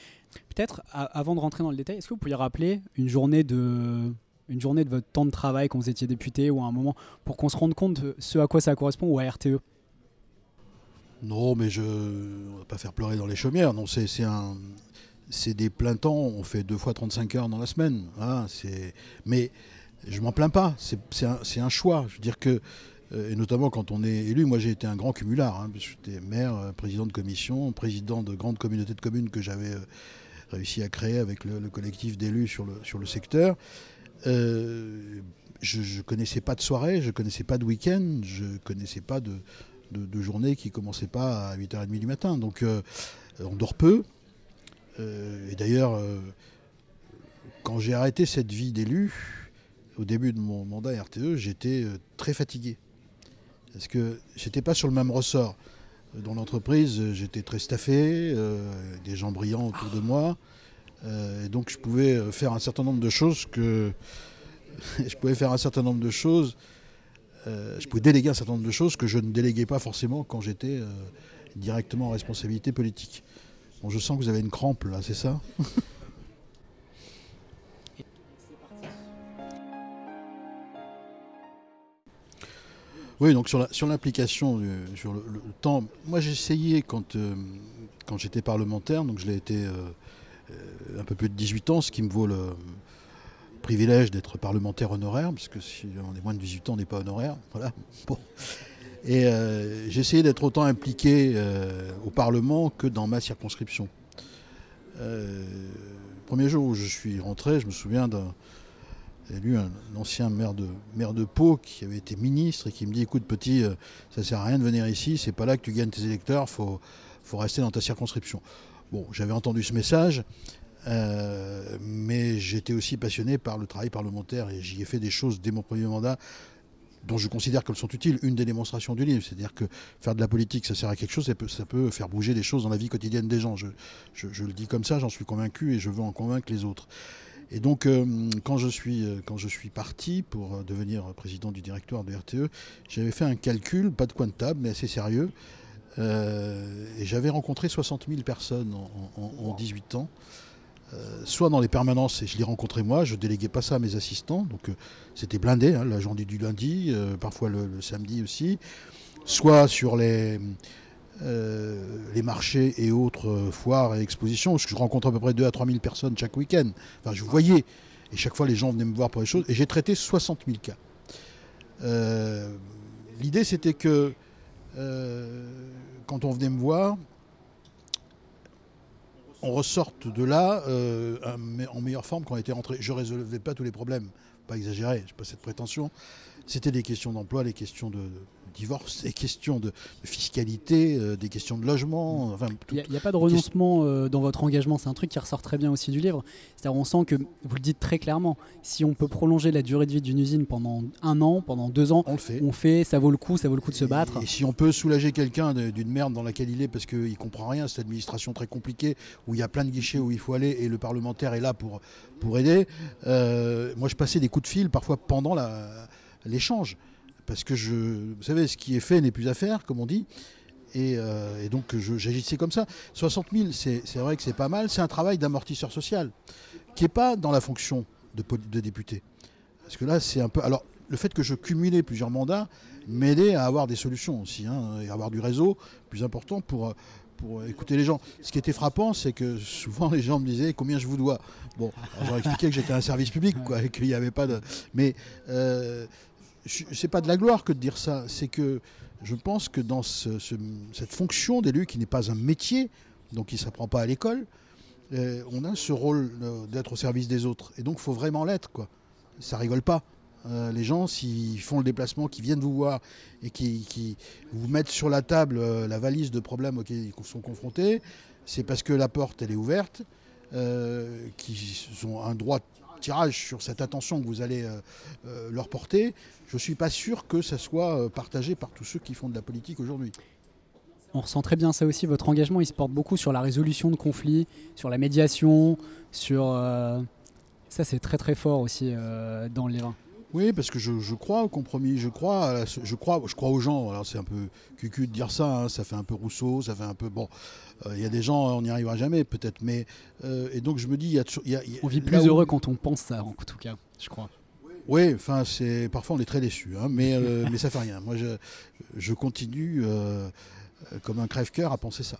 Peut-être avant de rentrer dans le détail, est-ce que vous pourriez rappeler une journée de une journée de votre temps de travail quand vous étiez député ou à un moment pour qu'on se rende compte ce à quoi ça correspond ou à RTE Non, mais je ne va pas faire pleurer dans les chaumières. Non, c'est un. C'est des pleins temps, on fait deux fois 35 heures dans la semaine. Hein, mais je m'en plains pas, c'est un, un, choix. Je veux dire que, et notamment quand on est élu, moi j'ai été un grand cumulard. Hein, J'étais maire, euh, président de commission, président de grande communauté de communes que j'avais euh, réussi à créer avec le, collectif d'élus sur le, sur le secteur. je ne connaissais pas de soirée, je ne connaissais pas de week-end, je ne connaissais pas de, de, journée qui commençait pas à 8h30 du matin. Donc euh, on dort peu. Euh, et d'ailleurs, euh, quand j'ai arrêté cette vie d'élu, au début de mon mandat RTE, j'étais très fatigué. Parce que j'étais pas sur le même ressort? Dans l'entreprise, j'étais très staffé, des gens brillants autour de moi. et donc je pouvais faire un certain nombre de choses que. <laughs> je pouvais faire un certain nombre de choses euh, je pouvais déléguer un certain nombre de choses que je ne déléguais pas forcément quand j'étais euh, directement en responsabilité politique. Bon, je sens que vous avez une crampe là, c'est ça? Oui, donc sur l'implication, sur, le, temps, moi j'ai essayé quand, euh, quand j'étais parlementaire, donc je l'ai été un peu plus de 18 ans, ce qui me vaut le, privilège d'être parlementaire honoraire, parce que si on est moins de 18 ans, on n'est pas honoraire. Voilà. <laughs> Bon. Et euh, j'ai essayé d'être autant impliqué euh, au Parlement que dans ma circonscription. Euh, premier jour où je suis rentré, je me souviens d'un lu un, ancien maire de, maire de Pau qui avait été ministre et qui me dit écoute petit, ça sert à rien de venir ici, c'est pas là que tu gagnes tes électeurs, faut faut rester dans ta circonscription. Bon, j'avais entendu ce message euh, mais j'étais aussi passionné par le travail parlementaire et j'y ai fait des choses dès mon premier mandat dont je considère qu'elles sont utiles. Une des démonstrations du livre, c'est-à-dire que faire de la politique, ça sert à quelque chose, ça peut, faire bouger des choses dans la vie quotidienne des gens. Je, le dis comme ça, j'en suis convaincu et je veux en convaincre les autres. Et donc, euh, quand, je suis, euh, quand je suis parti pour devenir président du directoire de RTE, j'avais fait un calcul, pas de coin de table, mais assez sérieux. et j'avais rencontré 60 000 personnes en, en, en 18 ans. Euh, soit dans les permanences, et je les rencontrais moi, je déléguais pas ça à mes assistants, donc euh, c'était blindé, hein, la journée du lundi, euh, parfois le, samedi aussi, soit sur les, les marchés et autres foires et expositions, je rencontre à peu près 2 à 3 000 personnes chaque week-end. Enfin, je voyais, et chaque fois les gens venaient me voir pour les choses, et j'ai traité 60 000 cas. L'idée c'était que quand on venait me voir, on ressorte de là euh, en meilleure forme qu'on était rentré. Je ne résolvais pas tous les problèmes, pas exagérer, je n'ai pas cette prétention. C'était des questions d'emploi, des questions de, divorce, des questions de, fiscalité, euh, des questions de logement. Il n'y a, pas de renoncement euh, dans votre engagement, c'est un truc qui ressort très bien aussi du livre. C'est-à-dire on sent que, vous le dites très clairement, si on peut prolonger la durée de vie d'une usine pendant un an, pendant deux ans, on le fait. On fait, ça vaut le coup, ça vaut le coup de se battre. Et si on peut soulager quelqu'un d'une merde dans laquelle il est parce qu'il ne comprend rien, cette administration très compliquée, où il y a plein de guichets où il faut aller et le parlementaire est là pour, pour aider. Euh, moi je passais des coups de fil parfois pendant l'échange parce que je, vous savez, ce qui est fait n'est plus à faire, comme on dit. Et, euh, donc j'agissais comme ça. 60 000, c'est vrai que c'est pas mal. C'est un travail d'amortisseur social qui n'est pas dans la fonction de, député. Parce que là, c'est un peu. Alors, le fait que je cumulais plusieurs mandats m'aidait à avoir des solutions aussi, hein, et avoir du réseau plus important pour, pour écouter les gens. Ce qui était frappant, c'est que souvent les gens me disaient combien je vous dois? Bon, j'aurais expliqué que j'étais un service public, quoi, et qu'il n'y avait pas de. Mais euh, c'est pas de la gloire que de dire ça, c'est que je pense que dans cette fonction d'élu qui n'est pas un métier, donc qui ne s'apprend pas à l'école, euh, on a ce rôle euh, d'être au service des autres. Et donc il faut vraiment l'être, quoi. Ça rigole pas. Euh, les gens, s'ils font le déplacement, qui viennent vous voir et qui, vous mettent sur la table la valise de problèmes auxquels ils sont confrontés, c'est parce que la porte, elle est ouverte, qu'ils ont un droit tirage sur cette attention que vous allez euh, euh, leur porter, je ne suis pas sûr que ça soit euh, partagé par tous ceux qui font de la politique aujourd'hui. On ressent très bien ça aussi. Votre engagement, il se porte beaucoup sur la résolution de conflits, sur la médiation, sur... ça, c'est très très fort aussi dans le livre. Oui, parce que je, crois au compromis, je crois, je crois, je crois aux gens. Alors c'est un peu cucu de dire ça, hein, ça fait un peu Rousseau, ça fait un peu bon. Euh, il y a des gens, on n'y arrivera jamais peut-être, mais euh, et donc je me dis, il y a, y a, on vit plus heureux quand on pense ça, en tout cas, je crois. Oui, enfin c'est parfois on est très déçu, hein, mais euh, <laughs> mais ça fait rien. Moi je, je continue euh, comme un crève-cœur à penser ça.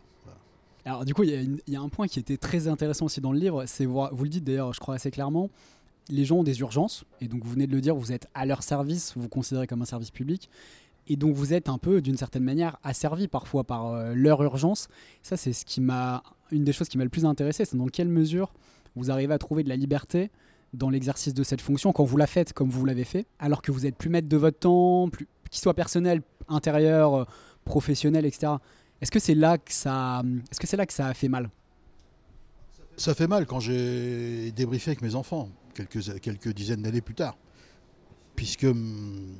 Alors du coup, il y, y a un point qui était très intéressant aussi dans le livre, c'est vous le dites d'ailleurs, je crois assez clairement, les gens ont des urgences, et donc vous venez de le dire, vous êtes à leur service, vous vous considérez comme un service public, et donc vous êtes un peu, d'une certaine manière, asservi parfois par euh, leur urgence. Ça, c'est ce qui m'a, une des choses qui m'a le plus intéressé, c'est dans quelle mesure vous arrivez à trouver de la liberté dans l'exercice de cette fonction quand vous la faites comme vous l'avez fait, alors que vous êtes plus maître de votre temps, qu'il soit personnel, intérieur, euh, professionnel, etc. Est-ce que c'est là que ça, est-ce que c'est là que ça fait mal? Ça fait mal quand j'ai débriefé avec mes enfants, quelques, quelques dizaines d'années plus tard. Puisque hum,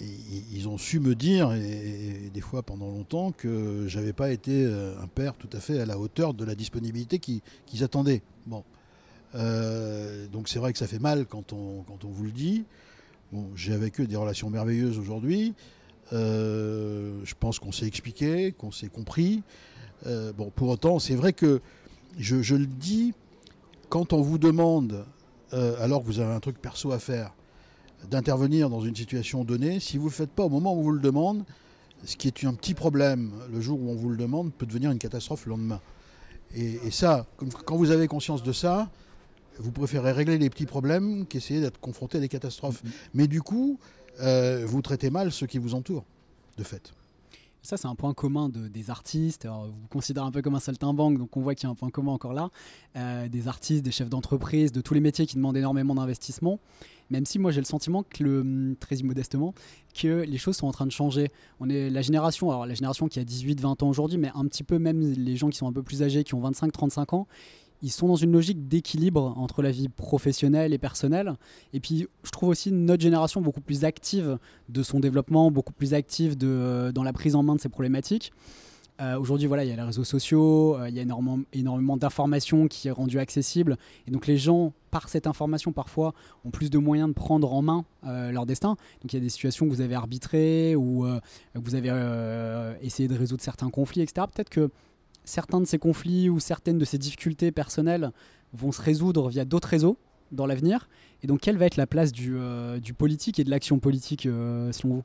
ils ont su me dire, et, des fois pendant longtemps, que j'avais pas été euh, un père tout à fait à la hauteur de la disponibilité qui- qu'ils attendaient. Bon. Euh, donc c'est vrai que ça fait mal quand on, quand on vous le dit. Bon, j'ai avec eux des relations merveilleuses aujourd'hui. Euh, je pense qu'on s'est expliqué, qu'on s'est compris. Bon, pour autant, c'est vrai que je le dis, quand on vous demande, euh, alors que vous avez un truc perso à faire, d'intervenir dans une situation donnée, si vous ne le faites pas au moment où on vous le demande, ce qui est un petit problème le jour où on vous le demande peut devenir une catastrophe le lendemain. Et, et ça, quand vous avez conscience de ça, vous préférez régler les petits problèmes qu'essayer d'être confronté à des catastrophes. Mais du coup, euh, vous traitez mal ceux qui vous entourent, de fait. Ça, c'est un point commun de- des artistes. Alors, vous vous considérez un peu comme un saltimbanque, donc on voit qu'il y a un point commun encore là. Euh, des artistes, des chefs d'entreprise, de tous les métiers qui demandent énormément d'investissement. Même si moi j'ai le sentiment que, le, très immodestement, que les choses sont en train de changer. On est la génération, alors la génération qui a 18-20 ans aujourd'hui, mais un petit peu même les gens qui sont un peu plus âgés, qui ont 25-35 ans, ils sont dans une logique d'équilibre entre la vie professionnelle et personnelle. Et puis, je trouve aussi notre génération beaucoup plus active de son développement, beaucoup plus active de, dans la prise en main de ces problématiques. Euh, Aujourd'hui, voilà, il y a les réseaux sociaux, euh, il y a énormément, énormément d'informations qui est rendue accessible. Et donc, les gens, par cette information, parfois, ont plus de moyens de prendre en main euh, leur destin. Donc, il y a des situations que vous avez arbitrées ou euh, que vous avez euh, essayé de résoudre certains conflits, etc. Peut-être que certains de ces conflits ou certaines de ces difficultés personnelles vont se résoudre via d'autres réseaux dans l'avenir. Et donc, quelle va être la place du, euh, du politique et de l'action politique, euh, selon vous?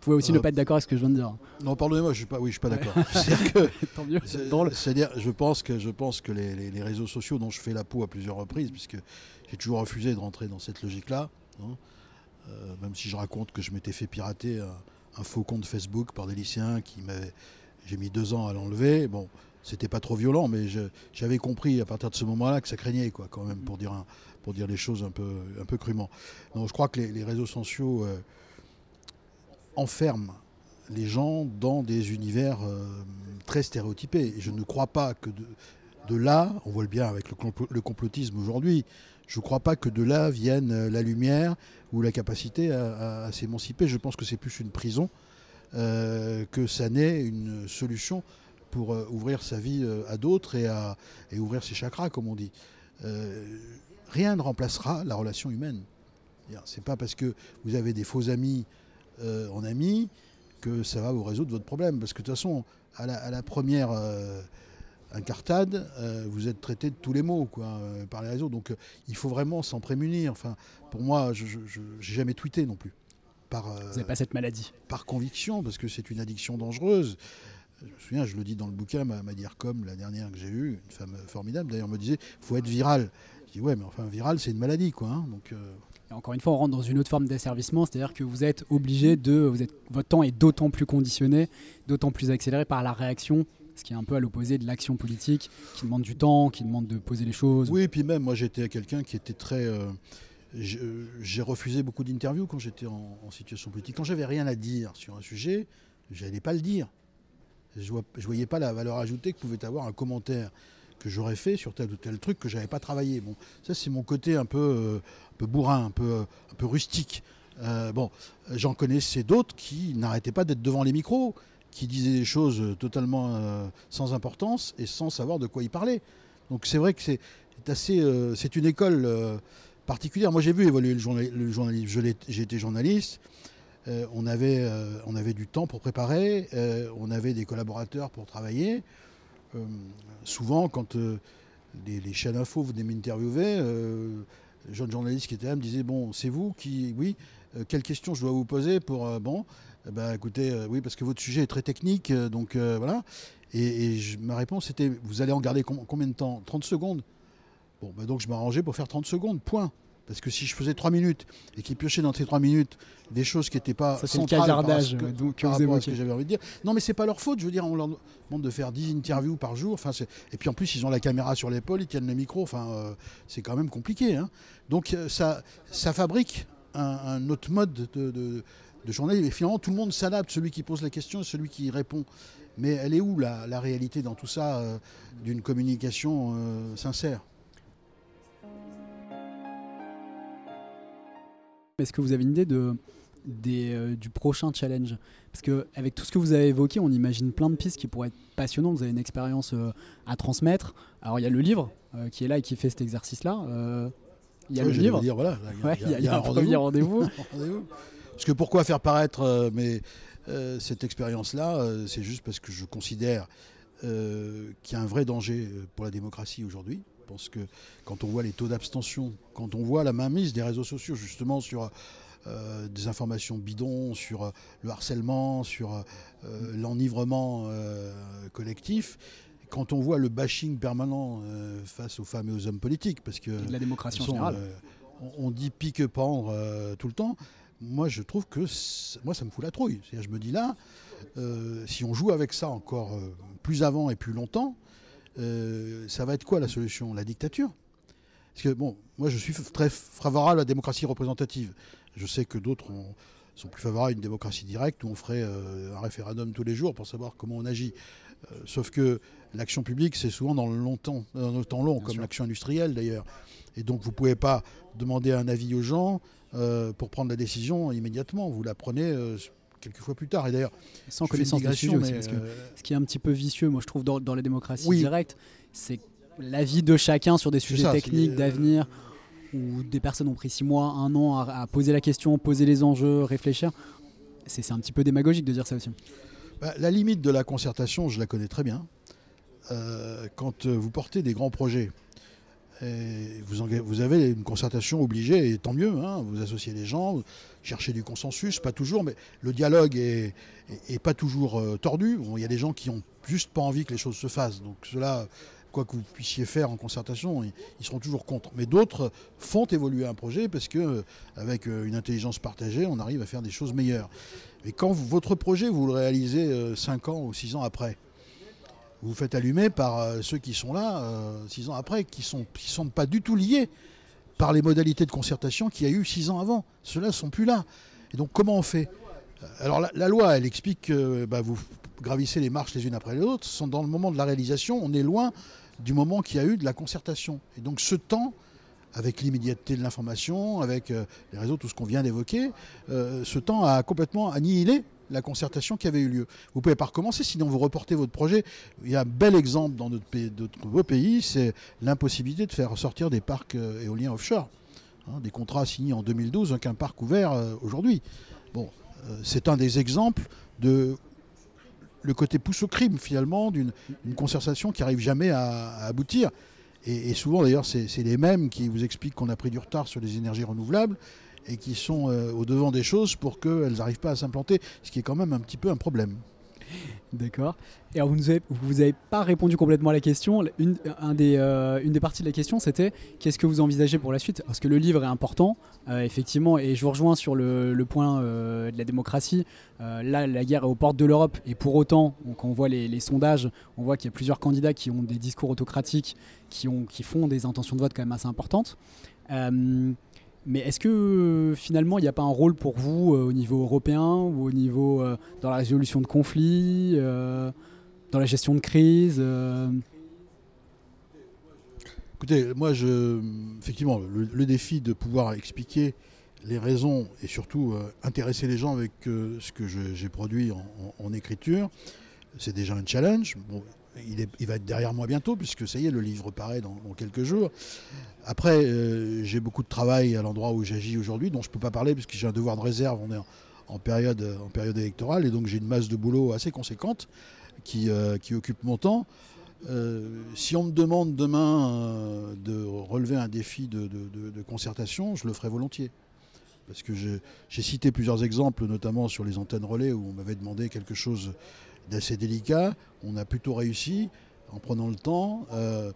Vous pouvez aussi Euh, ne pas être d'accord avec ce que je viens de dire. Non, pardonnez-moi, je suis pas, oui, je suis pas d'accord. <laughs> C'est-à-dire que <laughs> Tant mieux, C'est- c'est drôle. C'est-à-dire, je pense que, je pense que les, les- les réseaux sociaux dont je fais la peau à plusieurs reprises, puisque j'ai toujours refusé de rentrer dans cette logique-là, hein, euh, même si je raconte que je m'étais fait pirater un, un faux compte Facebook par des lycéens qui m'avaient. J'ai mis deux ans à l'enlever. Bon, c'était pas trop violent, mais j'avais compris à partir de ce moment-là que ça craignait, quoi, quand même, pour dire, pour dire les choses un peu, un peu crûment. Donc, je crois que les, réseaux sociaux euh, enferment les gens dans des univers euh, très stéréotypés. Je ne crois pas que de, là, on voit le bien avec le, complo- le complotisme aujourd'hui, je ne crois pas que de là vienne euh, la lumière ou la capacité à s'émanciper. Je pense que c'est plus une prison euh, que ça n'est une solution pour euh, ouvrir sa vie euh, à d'autres et, et ouvrir ses chakras, comme on dit. Rien ne remplacera la relation humaine. C'est pas parce que vous avez des faux amis en amis que ça va vous résoudre votre problème. Parce que de toute façon, à la, première incartade, vous êtes traité de tous les mots quoi, par les réseaux. Donc il faut vraiment s'en prémunir. Enfin, pour moi, je n'ai jamais tweeté non plus. Par, euh, Vous n'avez pas cette maladie. par conviction, parce que c'est une addiction dangereuse. Je me souviens, je le dis dans le bouquin, ma, ma comme la dernière que j'ai eue, une femme formidable d'ailleurs, me disait faut être viral. Je dis ouais, mais enfin, viral, c'est une maladie, quoi. hein. donc, euh, Et encore une fois, on rentre dans une autre forme d'asservissement, c'est-à-dire que vous êtes obligé de. Vous êtes, votre temps est d'autant plus conditionné, d'autant plus accéléré par la réaction, ce qui est un peu à l'opposé de l'action politique, qui demande du temps, qui demande de poser les choses. Oui, et puis même, moi, j'étais quelqu'un qui était très. euh, j'ai euh, refusé beaucoup d'interviews quand j'étais en, situation politique. Quand j'avais rien à dire sur un sujet, j'allais pas le dire. Je ne voyais pas la valeur ajoutée que pouvait avoir un commentaire que j'aurais fait sur tel ou tel truc que j'avais pas travaillé. Bon, ça c'est mon côté un peu, euh, un peu bourrin, un peu, un peu rustique. Euh, bon, j'en connaissais d'autres qui n'arrêtaient pas d'être devant les micros, qui disaient des choses totalement euh, sans importance et sans savoir de quoi ils parlaient. Donc c'est vrai que c'est assez, euh, c'est une école euh, particulière. Moi j'ai vu évoluer le, journal- le journalisme. J'ai été journaliste. Euh, on, avait, euh, on avait du temps pour préparer, euh, on avait des collaborateurs pour travailler. Souvent, quand les, chaînes info venaient m'interviewer, jeune journaliste qui était là me disait Bon, c'est vous qui. Oui, euh, quelle question je dois vous poser pour. bon. Ben, écoutez, oui, parce que votre sujet est très technique, donc voilà. Et, ma réponse était, vous allez en garder com- combien de temps? 30 secondes? Bon, ben donc je m'arrangeais pour faire 30 secondes, point. Parce que si je faisais 3 minutes et qu'il piochait dans ces 3 minutes des choses qui n'étaient pas Ça, c'est le centrales par ce que- donc, que par vous rapport à ce que j'avais envie de dire. Non, mais c'est pas leur faute. Je veux dire, on leur demande de faire 10 interviews par jour. Enfin, et puis en plus, ils ont la caméra sur l'épaule, ils tiennent le micro. Enfin, euh, c'est quand même compliqué. hein. Donc euh, ça, ça fabrique un, un autre mode de, de, de journée. Et finalement, tout le monde s'adapte. Celui qui pose la question et celui qui répond. Mais elle est où la, la réalité dans tout ça euh, d'une communication euh, sincère? Est-ce que vous avez une idée de, des, euh, du prochain challenge? Parce que avec tout ce que vous avez évoqué, on imagine plein de pistes qui pourraient être passionnantes. Vous avez une expérience euh, à transmettre. Alors il y a le livre euh, qui est là et qui fait cet exercice-là. Il y a Ouais, le livre. dire, voilà, <laughs> Ouais, il y a, il y a un premier <laughs> rendez-vous. Parce que pourquoi faire paraître mais, cette expérience-là C'est juste parce que je considère qu'il y a un vrai danger pour la démocratie aujourd'hui. Je pense que quand on voit les taux d'abstention, quand on voit la mainmise des réseaux sociaux justement sur euh, des informations bidons, sur euh, le harcèlement, sur euh, l'enivrement collectif, quand on voit le bashing permanent face aux femmes et aux hommes politiques, parce que Et de la démocratie en général. on, dit pique-pendre tout le temps. Moi, je trouve que moi, ça me fout la trouille. C'est-à-dire, je me dis là, si on joue avec ça encore plus avant et plus longtemps, euh, ça va être quoi la solution? La dictature? Parce que, bon, moi, je suis très favorable à la démocratie représentative. Je sais que d'autres ont- sont plus favorables à une démocratie directe où on ferait euh, un référendum tous les jours pour savoir comment on agit. Euh, sauf que l'action publique, c'est souvent dans le, long temps, dans le temps long, Bien comme l'action industrielle d'ailleurs. Et donc, vous ne pouvez pas demander un avis aux gens pour prendre la décision immédiatement. Vous la prenez quelques fois plus tard. Et d'ailleurs, Sans connaissance du sujet digression, aussi. mais, Parce que euh, ce qui est un petit peu vicieux, moi je trouve, dans, dans la démocratie Oui. directe, c'est l'avis de chacun sur des sujets ça, techniques, euh, d'avenir, où des personnes ont pris six mois, un an à, à poser la question, poser les enjeux, réfléchir. C'est un petit peu démagogique de dire ça aussi. Bah, la limite de la concertation, je la connais très bien. Euh, quand vous portez des grands projets, et vous, vous avez une concertation obligée, et tant mieux, hein, vous associez les gens, vous cherchez du consensus, pas toujours, mais le dialogue est, pas toujours euh, tordu. Il y a des gens qui ont juste pas envie que les choses se fassent, donc cela, quoi que vous puissiez faire en concertation, ils, seront toujours contre. Mais d'autres font évoluer un projet parce que, euh, euh, une intelligence partagée, on arrive à faire des choses meilleures. Et quand votre projet, vous le réalisez 5 ans ou 6 ans après, vous vous faites allumer par ceux qui sont là 6 ans après, qui ne sont, qui sont pas du tout liés par les modalités de concertation qu'il y a eu 6 ans avant. Ceux-là ne sont plus là. Et donc comment on fait? Alors la, loi, elle explique que bah, vous gravissez les marches les unes après les autres. Dans le moment de la réalisation, on est loin du moment qu'il y a eu de la concertation. Et donc ce temps, avec l'immédiateté de l'information, avec euh, les réseaux, tout ce qu'on vient d'évoquer, euh, ce temps a complètement annihilé la concertation qui avait eu lieu. Vous pouvez pas recommencer, sinon vous reportez votre projet. Il y a un bel exemple dans notre pays, pays, c'est l'impossibilité de faire sortir des parcs euh, éoliens offshore. Hein, des contrats signés en 2012, aucun parc ouvert euh, aujourd'hui. Bon, euh, c'est un des exemples de le côté pousse au crime finalement d'une une concertation qui arrive jamais à, aboutir. Et, souvent d'ailleurs c'est les mêmes qui vous expliquent qu'on a pris du retard sur les énergies renouvelables et qui sont euh, au devant des choses pour qu'elles n'arrivent pas à s'implanter, ce qui est quand même un petit peu un problème. D'accord. Et alors, vous nous avez, vous avez pas répondu complètement à la question. Une, un des, euh, une des parties de la question, c'était qu'est-ce que vous envisagez pour la suite? Parce que le livre est important, euh, effectivement, et je vous rejoins sur le, point de la démocratie. Là, la guerre est aux portes de l'Europe, et pour autant, quand on voit les, sondages, on voit qu'il y a plusieurs candidats qui ont des discours autocratiques, qui font des intentions de vote quand même assez importantes. Mais est-ce que euh, finalement il n'y a pas un rôle pour vous euh, au niveau européen ou au niveau euh, dans la résolution de conflits, dans la gestion de crise Écoutez, moi, je, effectivement, le, défi de pouvoir expliquer les raisons et surtout intéresser les gens avec ce que j'ai produit en, écriture, c'est déjà un challenge. Il, va être derrière moi bientôt, puisque ça y est, le livre paraît dans, quelques jours. Après, euh, j'ai beaucoup de travail à l'endroit où j'agis aujourd'hui, dont je ne peux pas parler, puisque j'ai un devoir de réserve. On est en, période, en période électorale, et donc j'ai une masse de boulot assez conséquente qui, euh, qui occupe mon temps. Euh, si on me demande demain de relever un défi de concertation, je le ferai volontiers. Parce que j'ai cité plusieurs exemples, notamment sur les antennes relais, où on m'avait demandé quelque chose d'assez délicat. On a plutôt réussi en prenant le temps. Euh,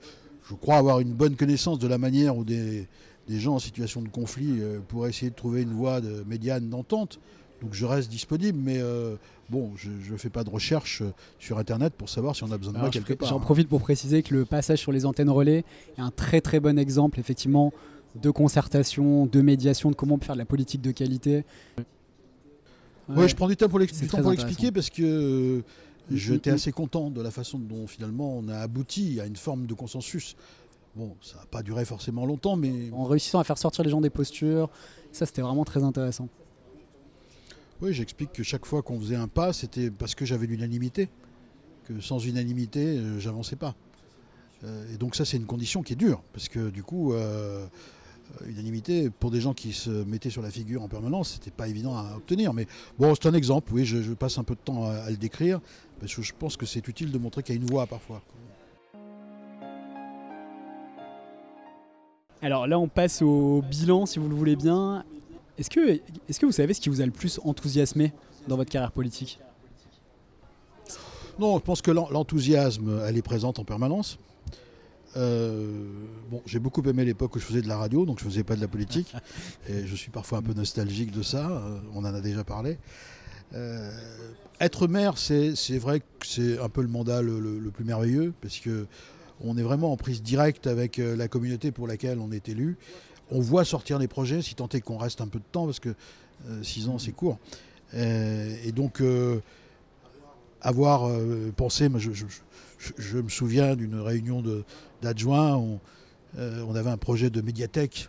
je crois avoir une bonne connaissance de la manière où des, gens en situation de conflit euh, pourraient essayer de trouver une voie de médiane d'entente. Donc je reste disponible, mais euh, bon, je ne fais pas de recherche sur Internet pour savoir si on a besoin de moi quelque part. J'en profite pour préciser que le passage sur les antennes relais est un très très bon exemple, effectivement, de concertation, de médiation, de comment on peut faire de la politique de qualité. Oui, je prends du temps pour l'expliquer parce que euh, j'étais assez content de la façon dont finalement on a abouti à une forme de consensus. Bon, ça n'a pas duré forcément longtemps, mais... En réussissant à faire sortir les gens des postures, ça c'était vraiment très intéressant. Oui, j'explique que chaque fois qu'on faisait un pas, c'était parce que j'avais l'unanimité. Que sans unanimité, euh, j'avançais pas. Euh, et donc ça, c'est une condition qui est dure, parce que du coup, euh, unanimité pour des gens qui se mettaient sur la figure en permanence, c'était pas évident à obtenir. Mais bon, c'est un exemple. Oui, je, passe un peu de temps à, le décrire parce que je pense que c'est utile de montrer qu'il y a une voix parfois. Alors là, on passe au bilan, si vous le voulez bien. Est-ce que, est que vous savez ce qui vous a le plus enthousiasmé dans votre carrière politique? Non, je pense que l'enthousiasme, elle est présente en permanence. Euh, bon, j'ai beaucoup aimé l'époque où je faisais de la radio, donc je faisais pas de la politique. <laughs> et je suis parfois un peu nostalgique de ça. Euh, on en a déjà parlé. Euh, être maire, c'est vrai que c'est un peu le mandat le, plus merveilleux, parce que on est vraiment en prise directe avec la communauté pour laquelle on est élu. On voit sortir les projets, si tant est qu'on reste un peu de temps, parce que six ans c'est court. et donc avoir pensé, je, je, me souviens d'une réunion d'adjoints où euh, on avait un projet de médiathèque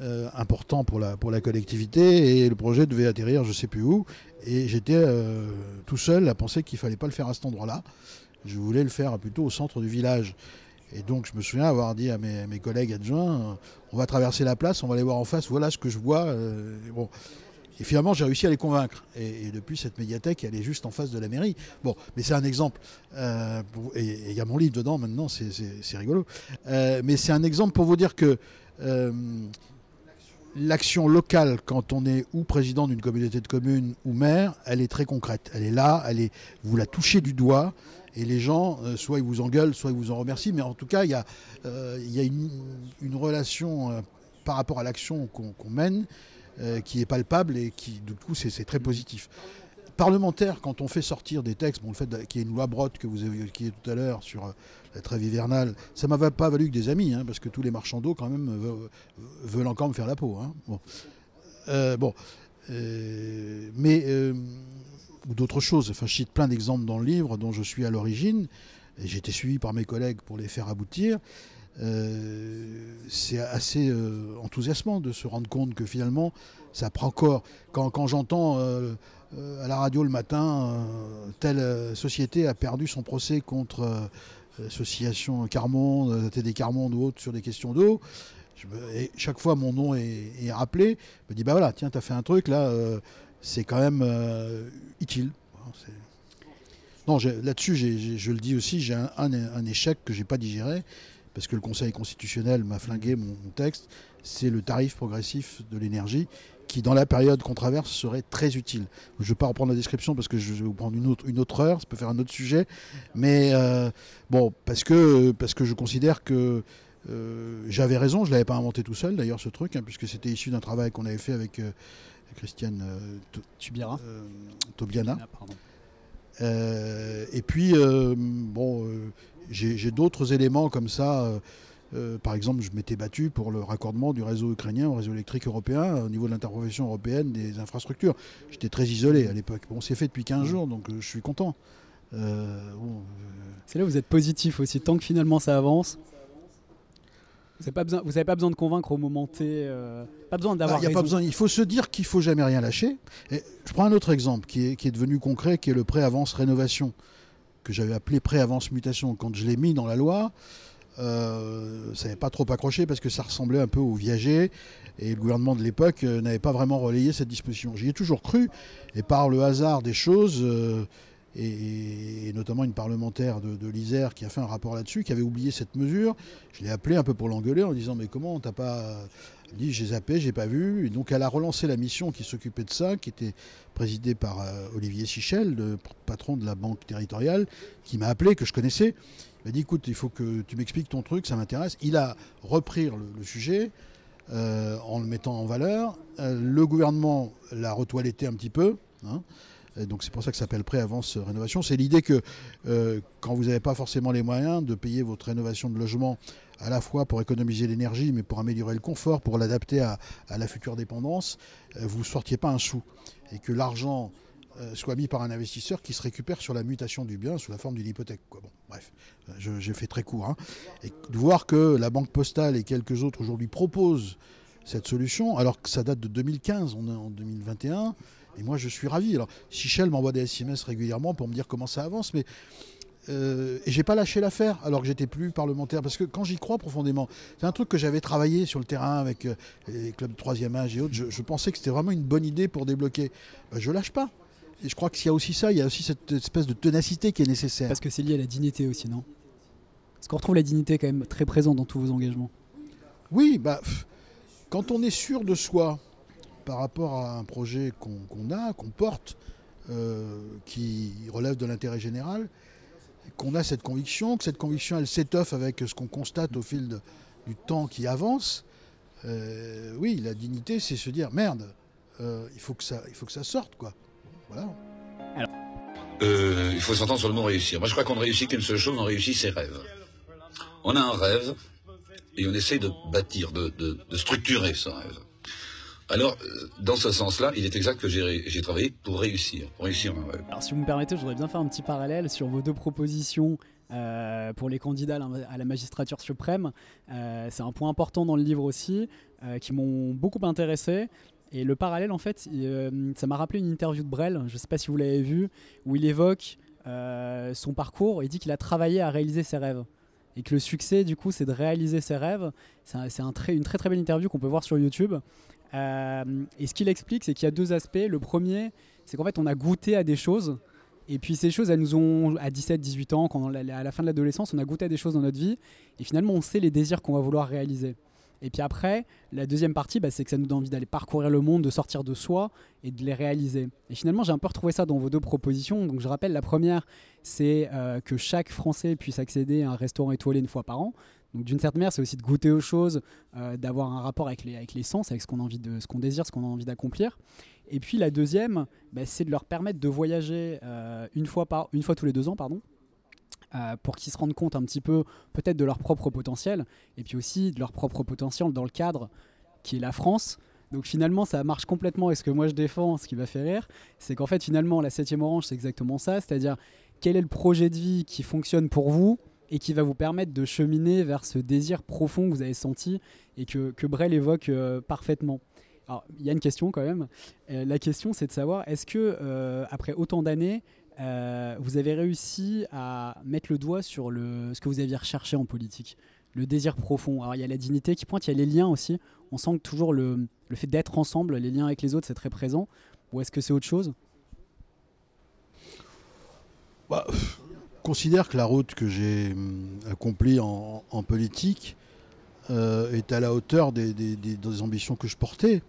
euh, important pour la, pour la collectivité et le projet devait atterrir je ne sais plus où. Et j'étais euh, tout seul à penser qu'il ne fallait pas le faire à cet endroit-là. Je voulais le faire plutôt au centre du village. Et donc je me souviens avoir dit à mes, mes collègues adjoints, on va traverser la place, on va aller voir en face, voilà ce que je vois. bon. Et finalement, j'ai réussi à les convaincre. Et, depuis, cette médiathèque, elle est juste en face de la mairie. Bon, mais c'est un exemple. Euh, et il y a mon livre dedans maintenant, c'est rigolo. Euh, mais c'est un exemple pour vous dire que euh, l'action locale, quand on est ou président d'une communauté de communes ou maire, elle est très concrète. Elle est là, elle est, vous la touchez du doigt. Et les gens, soit ils vous engueulent, soit ils vous en remercient. Mais en tout cas, il y a, y a une, relation par rapport à l'action qu'on mène euh, qui est palpable et qui, du coup, c'est très positif. Parlementaire, quand on fait sortir des textes, bon, le fait qu'il y ait une loi Brotte que vous avez évoquée tout à l'heure sur euh, la trêve hivernale, ça ne m'a pas valu que des amis, hein, parce que tous les marchands d'eau, quand même, veulent, encore me faire la peau. Hein. Bon. Euh, mais ou d'autres choses. Enfin, je cite plein d'exemples dans le livre dont je suis à l'origine, et j'ai été suivi par mes collègues pour les faire aboutir. Euh, c'est assez euh, enthousiasmant de se rendre compte que finalement, ça prend corps. Quand, j'entends euh, à la radio le matin, telle société a perdu son procès contre l'association Carmonde, TD Carmonde ou autre sur des questions d'eau, et chaque fois mon nom est, rappelé, je me dis bah voilà, tiens, tu as fait un truc là, c'est quand même utile. Non, là-dessus, je le dis aussi, j'ai un, un, échec que j'ai pas digéré, parce que le Conseil constitutionnel m'a flingué mon, texte, c'est le tarif progressif de l'énergie qui, dans la période qu'on traverse, serait très utile. Je ne vais pas reprendre la description parce que je vais vous prendre une autre, une autre heure, ça peut faire un autre sujet. Mais euh, bon, parce que, parce que je considère que euh, j'avais raison, je ne l'avais pas inventé tout seul d'ailleurs ce truc, hein, puisque c'était issu d'un travail qu'on avait fait avec euh, Christiane Tubira. Tobiana. et puis, bon j'ai d'autres éléments comme ça. Euh, euh, par exemple, je m'étais battu pour le raccordement du réseau ukrainien au réseau électrique européen au niveau de l'interprofession européenne des infrastructures. J'étais très isolé à l'époque. Bon, c'est fait depuis 15 jours, donc euh, je suis content. c'est là où vous êtes positif aussi. Tant que finalement ça avance, vous n'avez pas, besoin, vous pas besoin de convaincre au moment T. pas besoin d'avoir. Ah, a pas besoin. Il faut se dire qu'il faut jamais rien lâcher. Et je prends un autre exemple qui est, qui est devenu concret, qui est le pré-avance rénovation que j'avais appelé pré-avance mutation. Quand je l'ai mis dans la loi, euh, ça n'avait pas trop accroché parce que ça ressemblait un peu au viager et le gouvernement de l'époque euh, n'avait pas vraiment relayé cette disposition. J'y ai toujours cru et par le hasard des choses, euh, et, notamment une parlementaire de, de l'Isère qui a fait un rapport là-dessus, qui avait oublié cette mesure, je l'ai appelé un peu pour l'engueuler en disant mais comment t'as pas Elle dit j'ai zappé, j'ai pas vu. Et donc elle a relancé la mission qui s'occupait de ça, qui était présidée par euh, Olivier Sichel, le patron de la banque territoriale, qui m'a appelé, que je connaissais. Il m'a dit écoute, il faut que tu m'expliques ton truc, ça m'intéresse. Il a repris le, sujet euh, en le mettant en valeur. Euh, le gouvernement l'a retoiletté un petit peu. Hein. Donc c'est pour ça que ça s'appelle pré-avance rénovation. C'est l'idée que quand vous n'avez pas forcément les moyens de payer votre rénovation de logement à la fois pour économiser l'énergie, mais pour améliorer le confort, pour l'adapter à, la future dépendance, euh, vous ne sortiez pas un sou. Et que l'argent euh, soit mis par un investisseur qui se récupère sur la mutation du bien sous la forme d'une hypothèque. Bref, euh, j'ai fait très court. Hein. Et de voir que la Banque Postale et quelques autres aujourd'hui proposent cette solution, alors que ça date de 2015, on est en 2021, et moi je suis ravi. Alors, Sichel m'envoie des SMS régulièrement pour me dire comment ça avance, mais euh, et j'ai pas lâché l'affaire alors que j'étais plus parlementaire parce que quand j'y crois profondément, c'est un truc que j'avais travaillé sur le terrain avec euh, les clubs de troisième âge et autres. Je, pensais que c'était vraiment une bonne idée pour débloquer. Je bah, je lâche pas. Et je crois qu'il y a aussi ça, il y a aussi cette espèce de ténacité qui est nécessaire. Parce que c'est lié à la dignité aussi, non? Parce qu'on retrouve la dignité quand même très présente dans tous vos engagements. Oui, bah, quand on est sûr de soi par rapport à un projet qu'on a, qu'on porte, euh, qui relève de l'intérêt général, qu'on a cette conviction, que cette conviction elle s'étoffe avec ce qu'on constate au fil du temps qui avance, euh, oui, la dignité, c'est se dire merde, euh, il, faut que ça, il faut que ça sorte, quoi. Voilà. Il faut s'entendre sur le mot réussir. Moi, je crois qu'on ne réussit qu'une seule chose, on réussit ses rêves. On a un rêve et on essaie de bâtir, de, de structurer ce rêve. Alors, euh, dans ce sens-là, il est exact que j'ai travaillé pour réussir, pour réussir Alors, si vous me permettez, je voudrais bien faire un petit parallèle sur vos deux propositions euh, pour les candidats à la magistrature suprême. Euh, c'est un point important dans le livre aussi, qui m'ont beaucoup intéressé. Et le parallèle, en fait, ça m'a rappelé une interview de Brel, je ne sais pas si vous l'avez vu, où il évoque son parcours. Il dit qu'il a travaillé à réaliser ses rêves et que le succès du coup c'est de réaliser ses rêves. C'est un, une très très belle interview qu'on peut voir sur YouTube. Euh, et ce qu'il explique, c'est qu'il y a deux aspects. Le premier, c'est qu'en fait, on a goûté à des choses. Et puis ces choses, elles nous ont, à 17, 18 ans, à la fin de l'adolescence, on a goûté à des choses dans notre vie. Et finalement, on sait les désirs qu'on va vouloir réaliser. Et puis après, la deuxième partie, bah, c'est que ça nous donne envie d'aller parcourir le monde, de sortir de soi et de les réaliser. Et finalement, j'ai un peu retrouvé ça dans vos deux propositions. Donc je rappelle, la première, c'est euh, que chaque Français puisse accéder à un restaurant étoilé une fois par an. Donc d'une certaine manière, c'est aussi de goûter aux choses, euh, d'avoir un rapport avec les, avec sens, avec ce qu'on désire, ce qu'on a envie d'accomplir. Et puis la deuxième, bah, c'est de leur permettre de voyager euh, une fois tous les deux ans, pardon, euh, pour qu'ils se rendent compte un petit peu peut-être de leur propre potentiel, et puis aussi de leur propre potentiel dans le cadre qui est la France. Donc finalement, ça marche complètement. Et ce que moi je défends, ce qui va faire rire, c'est qu'en fait finalement, la septième orange, c'est exactement ça, c'est-à-dire quel est le projet de vie qui fonctionne pour vous et qui va vous permettre de cheminer vers ce désir profond que vous avez senti et que, que Brel évoque euh, parfaitement. Alors, il y a une question quand même. Euh, la question, c'est de savoir, est-ce que, euh, après autant d'années, vous avez réussi à mettre le doigt sur le, ce que vous aviez recherché en politique? Le désir profond. Alors, il y a la dignité qui pointe, il y a les liens aussi. On sent que toujours le, le fait d'être ensemble, les liens avec les autres, c'est très présent. Ou est-ce que c'est autre chose? Bah, considère que la route que j'ai hum, accomplie en, politique euh, est à la hauteur des, ambitions que je portais.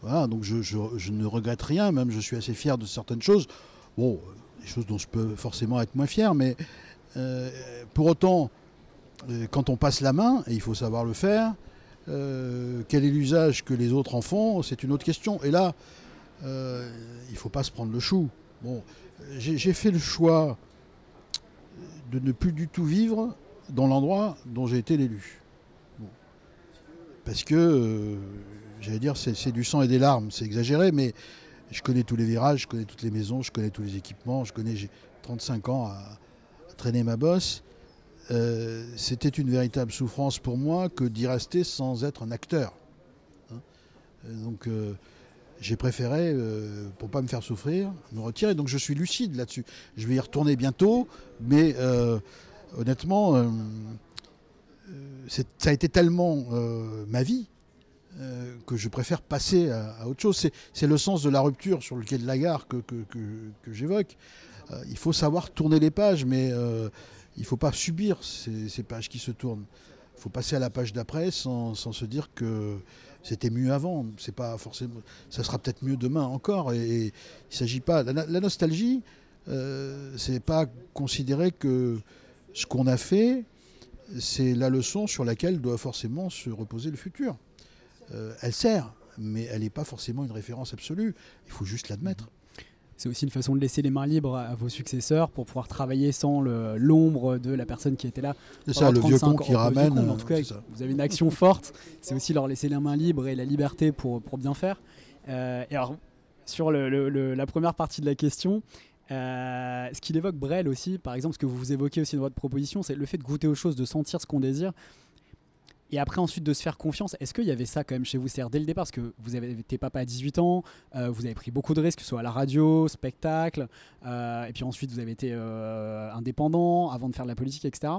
Voilà, donc je, ne regrette rien, même je suis assez fier de certaines choses. Bon, des choses dont je peux forcément être moins fier, mais euh, pour autant, euh, quand on passe la main, et il faut savoir le faire, quel est l'usage que les autres en font, c'est une autre question. Et là, il ne faut pas se prendre le chou. Bon, j'ai fait le choix de ne plus du tout vivre dans l'endroit dont j'ai été l'élu. Parce que, euh, j'allais dire, c'est du sang et des larmes, c'est exagéré, mais je connais tous les virages, je connais toutes les maisons, je connais tous les équipements, je connais, j'ai 35 ans à, traîner ma bosse. Euh, c'était une véritable souffrance pour moi que d'y rester sans être un acteur. Hein. donc, euh, j'ai préféré, euh, pour pas me faire souffrir, me retirer. Donc je suis lucide là-dessus. Je vais y retourner bientôt, mais euh, honnêtement, euh, ça a été tellement ma vie que je préfère passer à, autre chose. C'est le sens de la rupture sur le quai de la gare que, que, j'évoque. il faut savoir tourner les pages, mais il ne faut pas subir ces, pages qui se tournent. Il faut passer à la page d'après sans, se dire que c'était mieux avant. C'est pas forcément, ça sera peut-être mieux demain encore. Et, il s'agit pas. La, nostalgie, euh, c'est pas considérer que ce qu'on a fait, c'est la leçon sur laquelle doit forcément se reposer le futur. Euh, elle sert, mais elle n'est pas forcément une référence absolue. Il faut juste l'admettre. C'est aussi une façon de laisser les mains libres à vos successeurs pour pouvoir travailler sans l'ombre de la personne qui était là. C'est ça, le vieux con qui ramène. en tout cas, vous avez une action <laughs> forte. C'est aussi leur laisser les mains libres et la liberté pour, pour bien faire. Euh, et alors, sur le, la première partie de la question, euh, ce qu'il évoque Brel aussi, par exemple, ce que vous évoquez aussi dans votre proposition, c'est le fait de goûter aux choses, de sentir ce qu'on désire. Et après, ensuite, de se faire confiance. Est-ce qu'il y avait ça quand même chez vous? C'est-à-dire dès le départ, parce que vous avez été papa à 18 ans, euh, vous avez pris beaucoup de risques, que ce soit à la radio, spectacle, euh, et puis ensuite, vous avez été indépendant avant de faire de la politique, etc.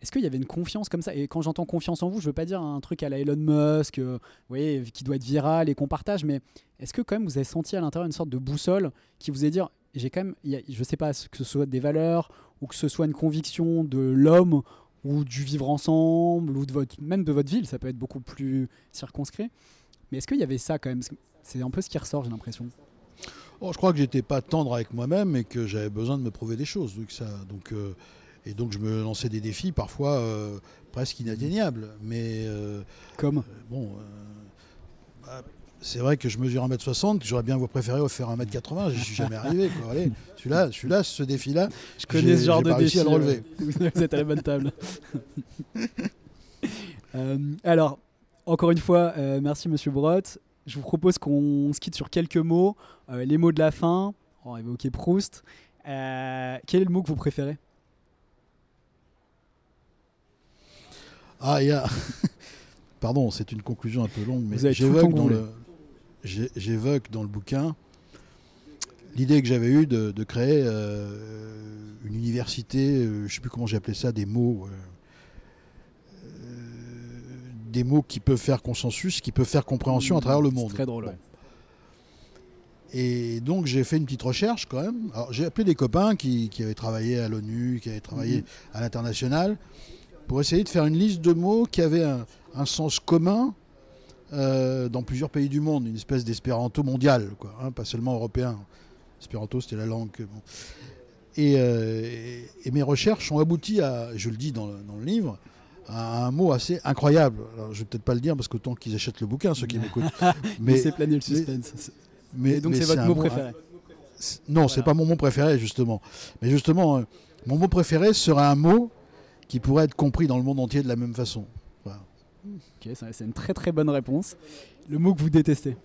Est-ce qu'il y avait une confiance comme ça? Et quand j'entends confiance en vous, je veux pas dire un truc à la Elon Musk, vous voyez, qui doit être viral et qu'on partage, mais est-ce que quand même vous avez senti à l'intérieur une sorte de boussole qui vous est dire j'ai quand même, je sais pas, que ce soit des valeurs ou que ce soit une conviction de l'homme ou du vivre ensemble ou de votre, même de votre ville, ça peut être beaucoup plus circonscrit. Mais est-ce qu'il y avait ça quand même? C'est un peu ce qui ressort, j'ai l'impression. Oh, je crois que j'étais pas tendre avec moi-même et que j'avais besoin de me prouver des choses. Donc ça, donc, euh, et donc je me lançais des défis parfois euh, presque inatteignables. Mais euh, comme? bon, bah, c'est vrai que je mesure 1m60, que j'aurais bien préféré faire 1m80, je suis jamais arrivé. celui-là, celui-là, ce défi-là, je connais ce genre de défi. à le relever. <laughs> Vous êtes à la bonne table. <laughs> Euh, alors, encore une fois, euh, merci Monsieur Brott. Je vous propose qu'on se quitte sur quelques mots. Euh, les mots de la fin. On va évoquer Proust. quel est le mot que vous préférez? Ah, il y a. <laughs> Pardon, c'est une conclusion un peu longue, mais j'évoque dans le, j'évoque dans le bouquin l'idée que j'avais eue de, créer euh, une université, euh, je ne sais plus comment j'ai appelé ça, des mots. Euh, des mots qui peuvent faire consensus, qui peuvent faire compréhension à travers le monde. Très drôle. Et donc j'ai fait une petite recherche quand même. j'ai appelé des copains qui, avaient travaillé à l'ONU, qui avaient travaillé mhm. à l'international, pour essayer de faire une liste de mots qui avaient un sens commun euh, dans plusieurs pays du monde, une espèce d'espéranto mondial, quoi, hein, pas seulement européen. Espéranto, c'était la langue. Euh, et, mes recherches ont abouti à, je le dis dans le, livre, à un mot assez incroyable. Alors, je vais peut-être pas le dire parce qu'autant qu'ils achètent le bouquin, ceux qui <laughs> m'écoutent. mais c'est planer le suspense. Mais, donc c'est votre mot préféré. non, c'est pas mon mot préféré justement. Mais justement, euh, mon mot préféré serait un mot qui pourrait être compris dans le monde entier de la même façon. Ok, c'est une très très bonne réponse. Le mot que vous détestez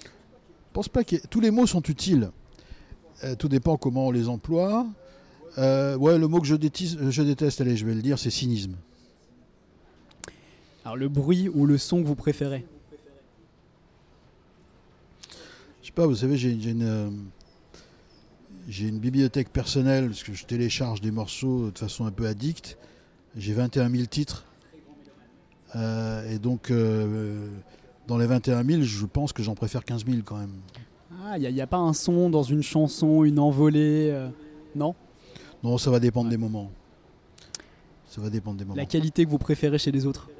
Je pense pas que tous les mots sont utiles. Euh, tout dépend comment on les emploie. Euh, ouais, le mot que je déteste, je déteste, allez, je vais le dire, c'est cynisme. Alors le bruit ou le son que vous préférez? Je sais pas, vous savez, j'ai une, euh, j'ai une bibliothèque personnelle parce que je télécharge des morceaux de façon un peu addicte. J'ai 21 000 titres. Euh, et donc, euh, dans les 21 000, je pense que j'en préfère 15 000 quand même. Ah, il n'y a, pas un son dans une chanson, une envolée euh, Non? Non, ça va dépendre des moments. Ça va dépendre des moments. La qualité que vous préférez chez les autres?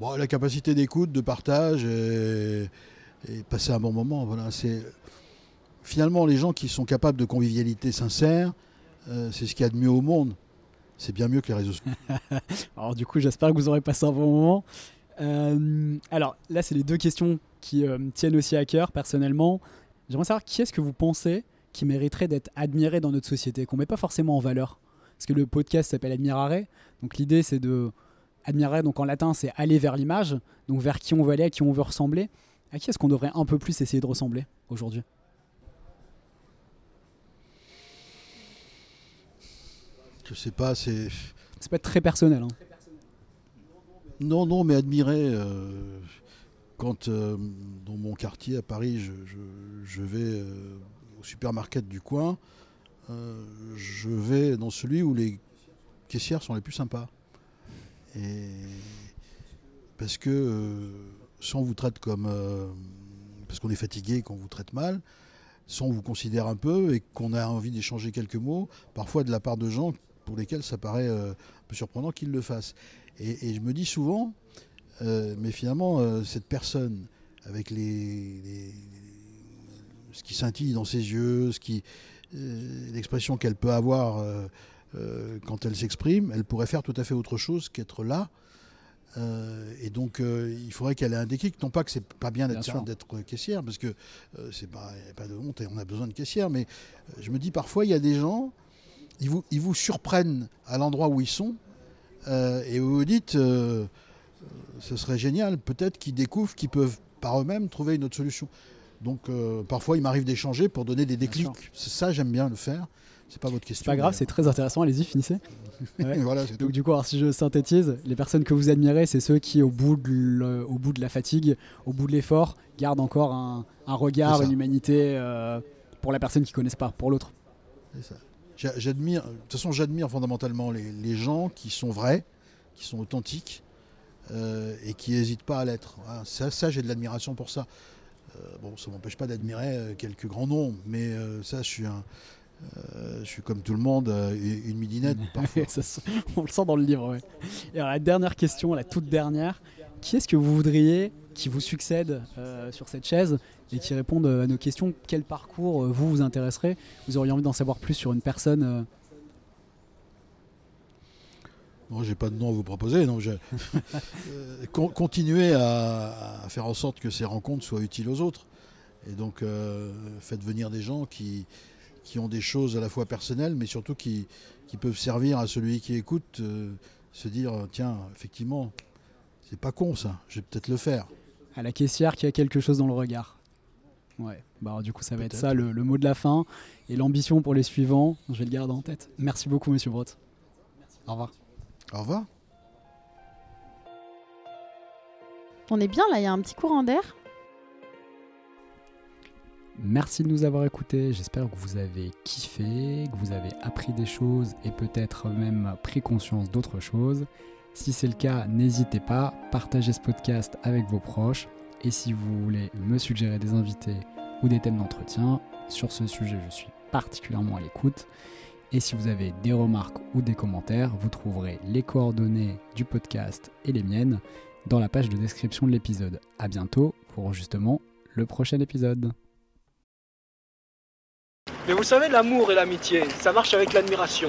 Bon, La capacité d'écoute, de partage et, et passer un bon moment. Voilà, c'est finalement, les gens qui sont capables de convivialité sincère, euh, c'est ce qu'il y a de mieux au monde. C'est bien mieux que les réseaux sociaux. <laughs> alors du coup, j'espère que vous aurez passé un bon moment. Euh, alors là, c'est les deux questions qui euh, me tiennent aussi à cœur personnellement. J'aimerais savoir qui est-ce que vous pensez qui mériterait d'être admiré dans notre société, qu'on ne met pas forcément en valeur? Parce que le podcast s'appelle Admirare. Donc l'idée, c'est de... Admirer, donc en latin, c'est aller vers l'image. Donc vers qui on veut aller, à qui on veut ressembler. À qui est-ce qu'on devrait un peu plus essayer de ressembler aujourd'hui? Je sais pas, c'est. C'est pas très personnel. Hein. Non, non, mais admirer. Euh, quand euh, dans mon quartier à Paris, je, vais euh, au supermarché du coin, je vais dans celui où les caissières sont les plus sympas. Et parce que si on vous traite comme. parce qu'on est fatigué, qu'on vous traite mal, si on vous considère un peu et qu'on a envie d'échanger quelques mots, parfois de la part de gens pour lesquels ça paraît un peu surprenant qu'il le fasse. Et, je me dis souvent, mais finalement, cette personne, avec les, ce qui scintille dans ses yeux, ce qui, l'expression qu'elle peut avoir quand elle s'exprime, elle pourrait faire tout à fait autre chose qu'être là euh, et donc, euh, il faudrait qu'elle ait un déclic. Non pas que c'est pas bien d'être caissière, parce que euh, c'est pas, pas de honte et on a besoin de caissière, mais je me dis parfois, il y a des gens, ils vous, ils vous surprennent à l'endroit où ils sont, et vous vous dites, ce serait génial, peut-être qu'ils découvrent qu'ils peuvent par eux-mêmes trouver une autre solution. Donc, parfois, il m'arrive d'échanger pour donner des déclics. Ça, j'aime bien le faire. C'est pas votre question. C'est pas grave, c'est très intéressant. Allez-y, finissez. <laughs> Donc du coup, si je synthétise, les personnes que vous admirez, c'est ceux qui, au bout de, au bout de la fatigue, au bout de l'effort, gardent encore un, regard, une humanité euh, pour la personne qui ne connaissent pas, pour l'autre. J'admire, de toute façon, j'admire fondamentalement les, gens qui sont vrais, qui sont authentiques euh, et qui n'hésitent pas à l'être. ça, ça j'ai de l'admiration pour ça. Euh, bon, ça m'empêche pas d'admirer quelques grands noms, mais ça, je suis un euh, je suis comme tout le monde, euh, une midinette. <laughs> on le sent dans le livre. Et alors, la dernière question, la toute dernière, qui est-ce que vous voudriez qui vous succède euh, sur cette chaise et qui réponde à nos questions? Quel parcours vous vous intéresserait Vous auriez envie d'en savoir plus sur une personne Moi, j'ai pas de nom à vous proposer. Donc <laughs> continuez à, faire en sorte que ces rencontres soient utiles aux autres. Et donc, faites venir des gens qui, qui ont des choses à la fois personnelles, mais surtout qui, qui peuvent servir à celui qui écoute, euh, se dire tiens, effectivement, c'est pas con ça, je vais peut-être le faire. À la caissière qui a quelque chose dans le regard. Ouais, bah du coup, ça va être ça le, mot de la fin et l'ambition pour les suivants. Je vais le garder en tête. Merci beaucoup, monsieur Brot. Au revoir. Au revoir. On est bien là, il y a un petit courant d'air. Merci de nous avoir écoutés, j'espère que vous avez kiffé, que vous avez appris des choses et peut-être même pris conscience d'autres choses. Si c'est le cas, n'hésitez pas, partagez ce podcast avec vos proches et si vous voulez me suggérer des invités ou des thèmes d'entretien, sur ce sujet je suis particulièrement à l'écoute. Et si vous avez des remarques ou des commentaires, vous trouverez les coordonnées du podcast et les miennes dans la page de description de l'épisode. A bientôt pour justement le prochain épisode. Mais vous savez, l'amour et l'amitié, ça marche avec l'admiration.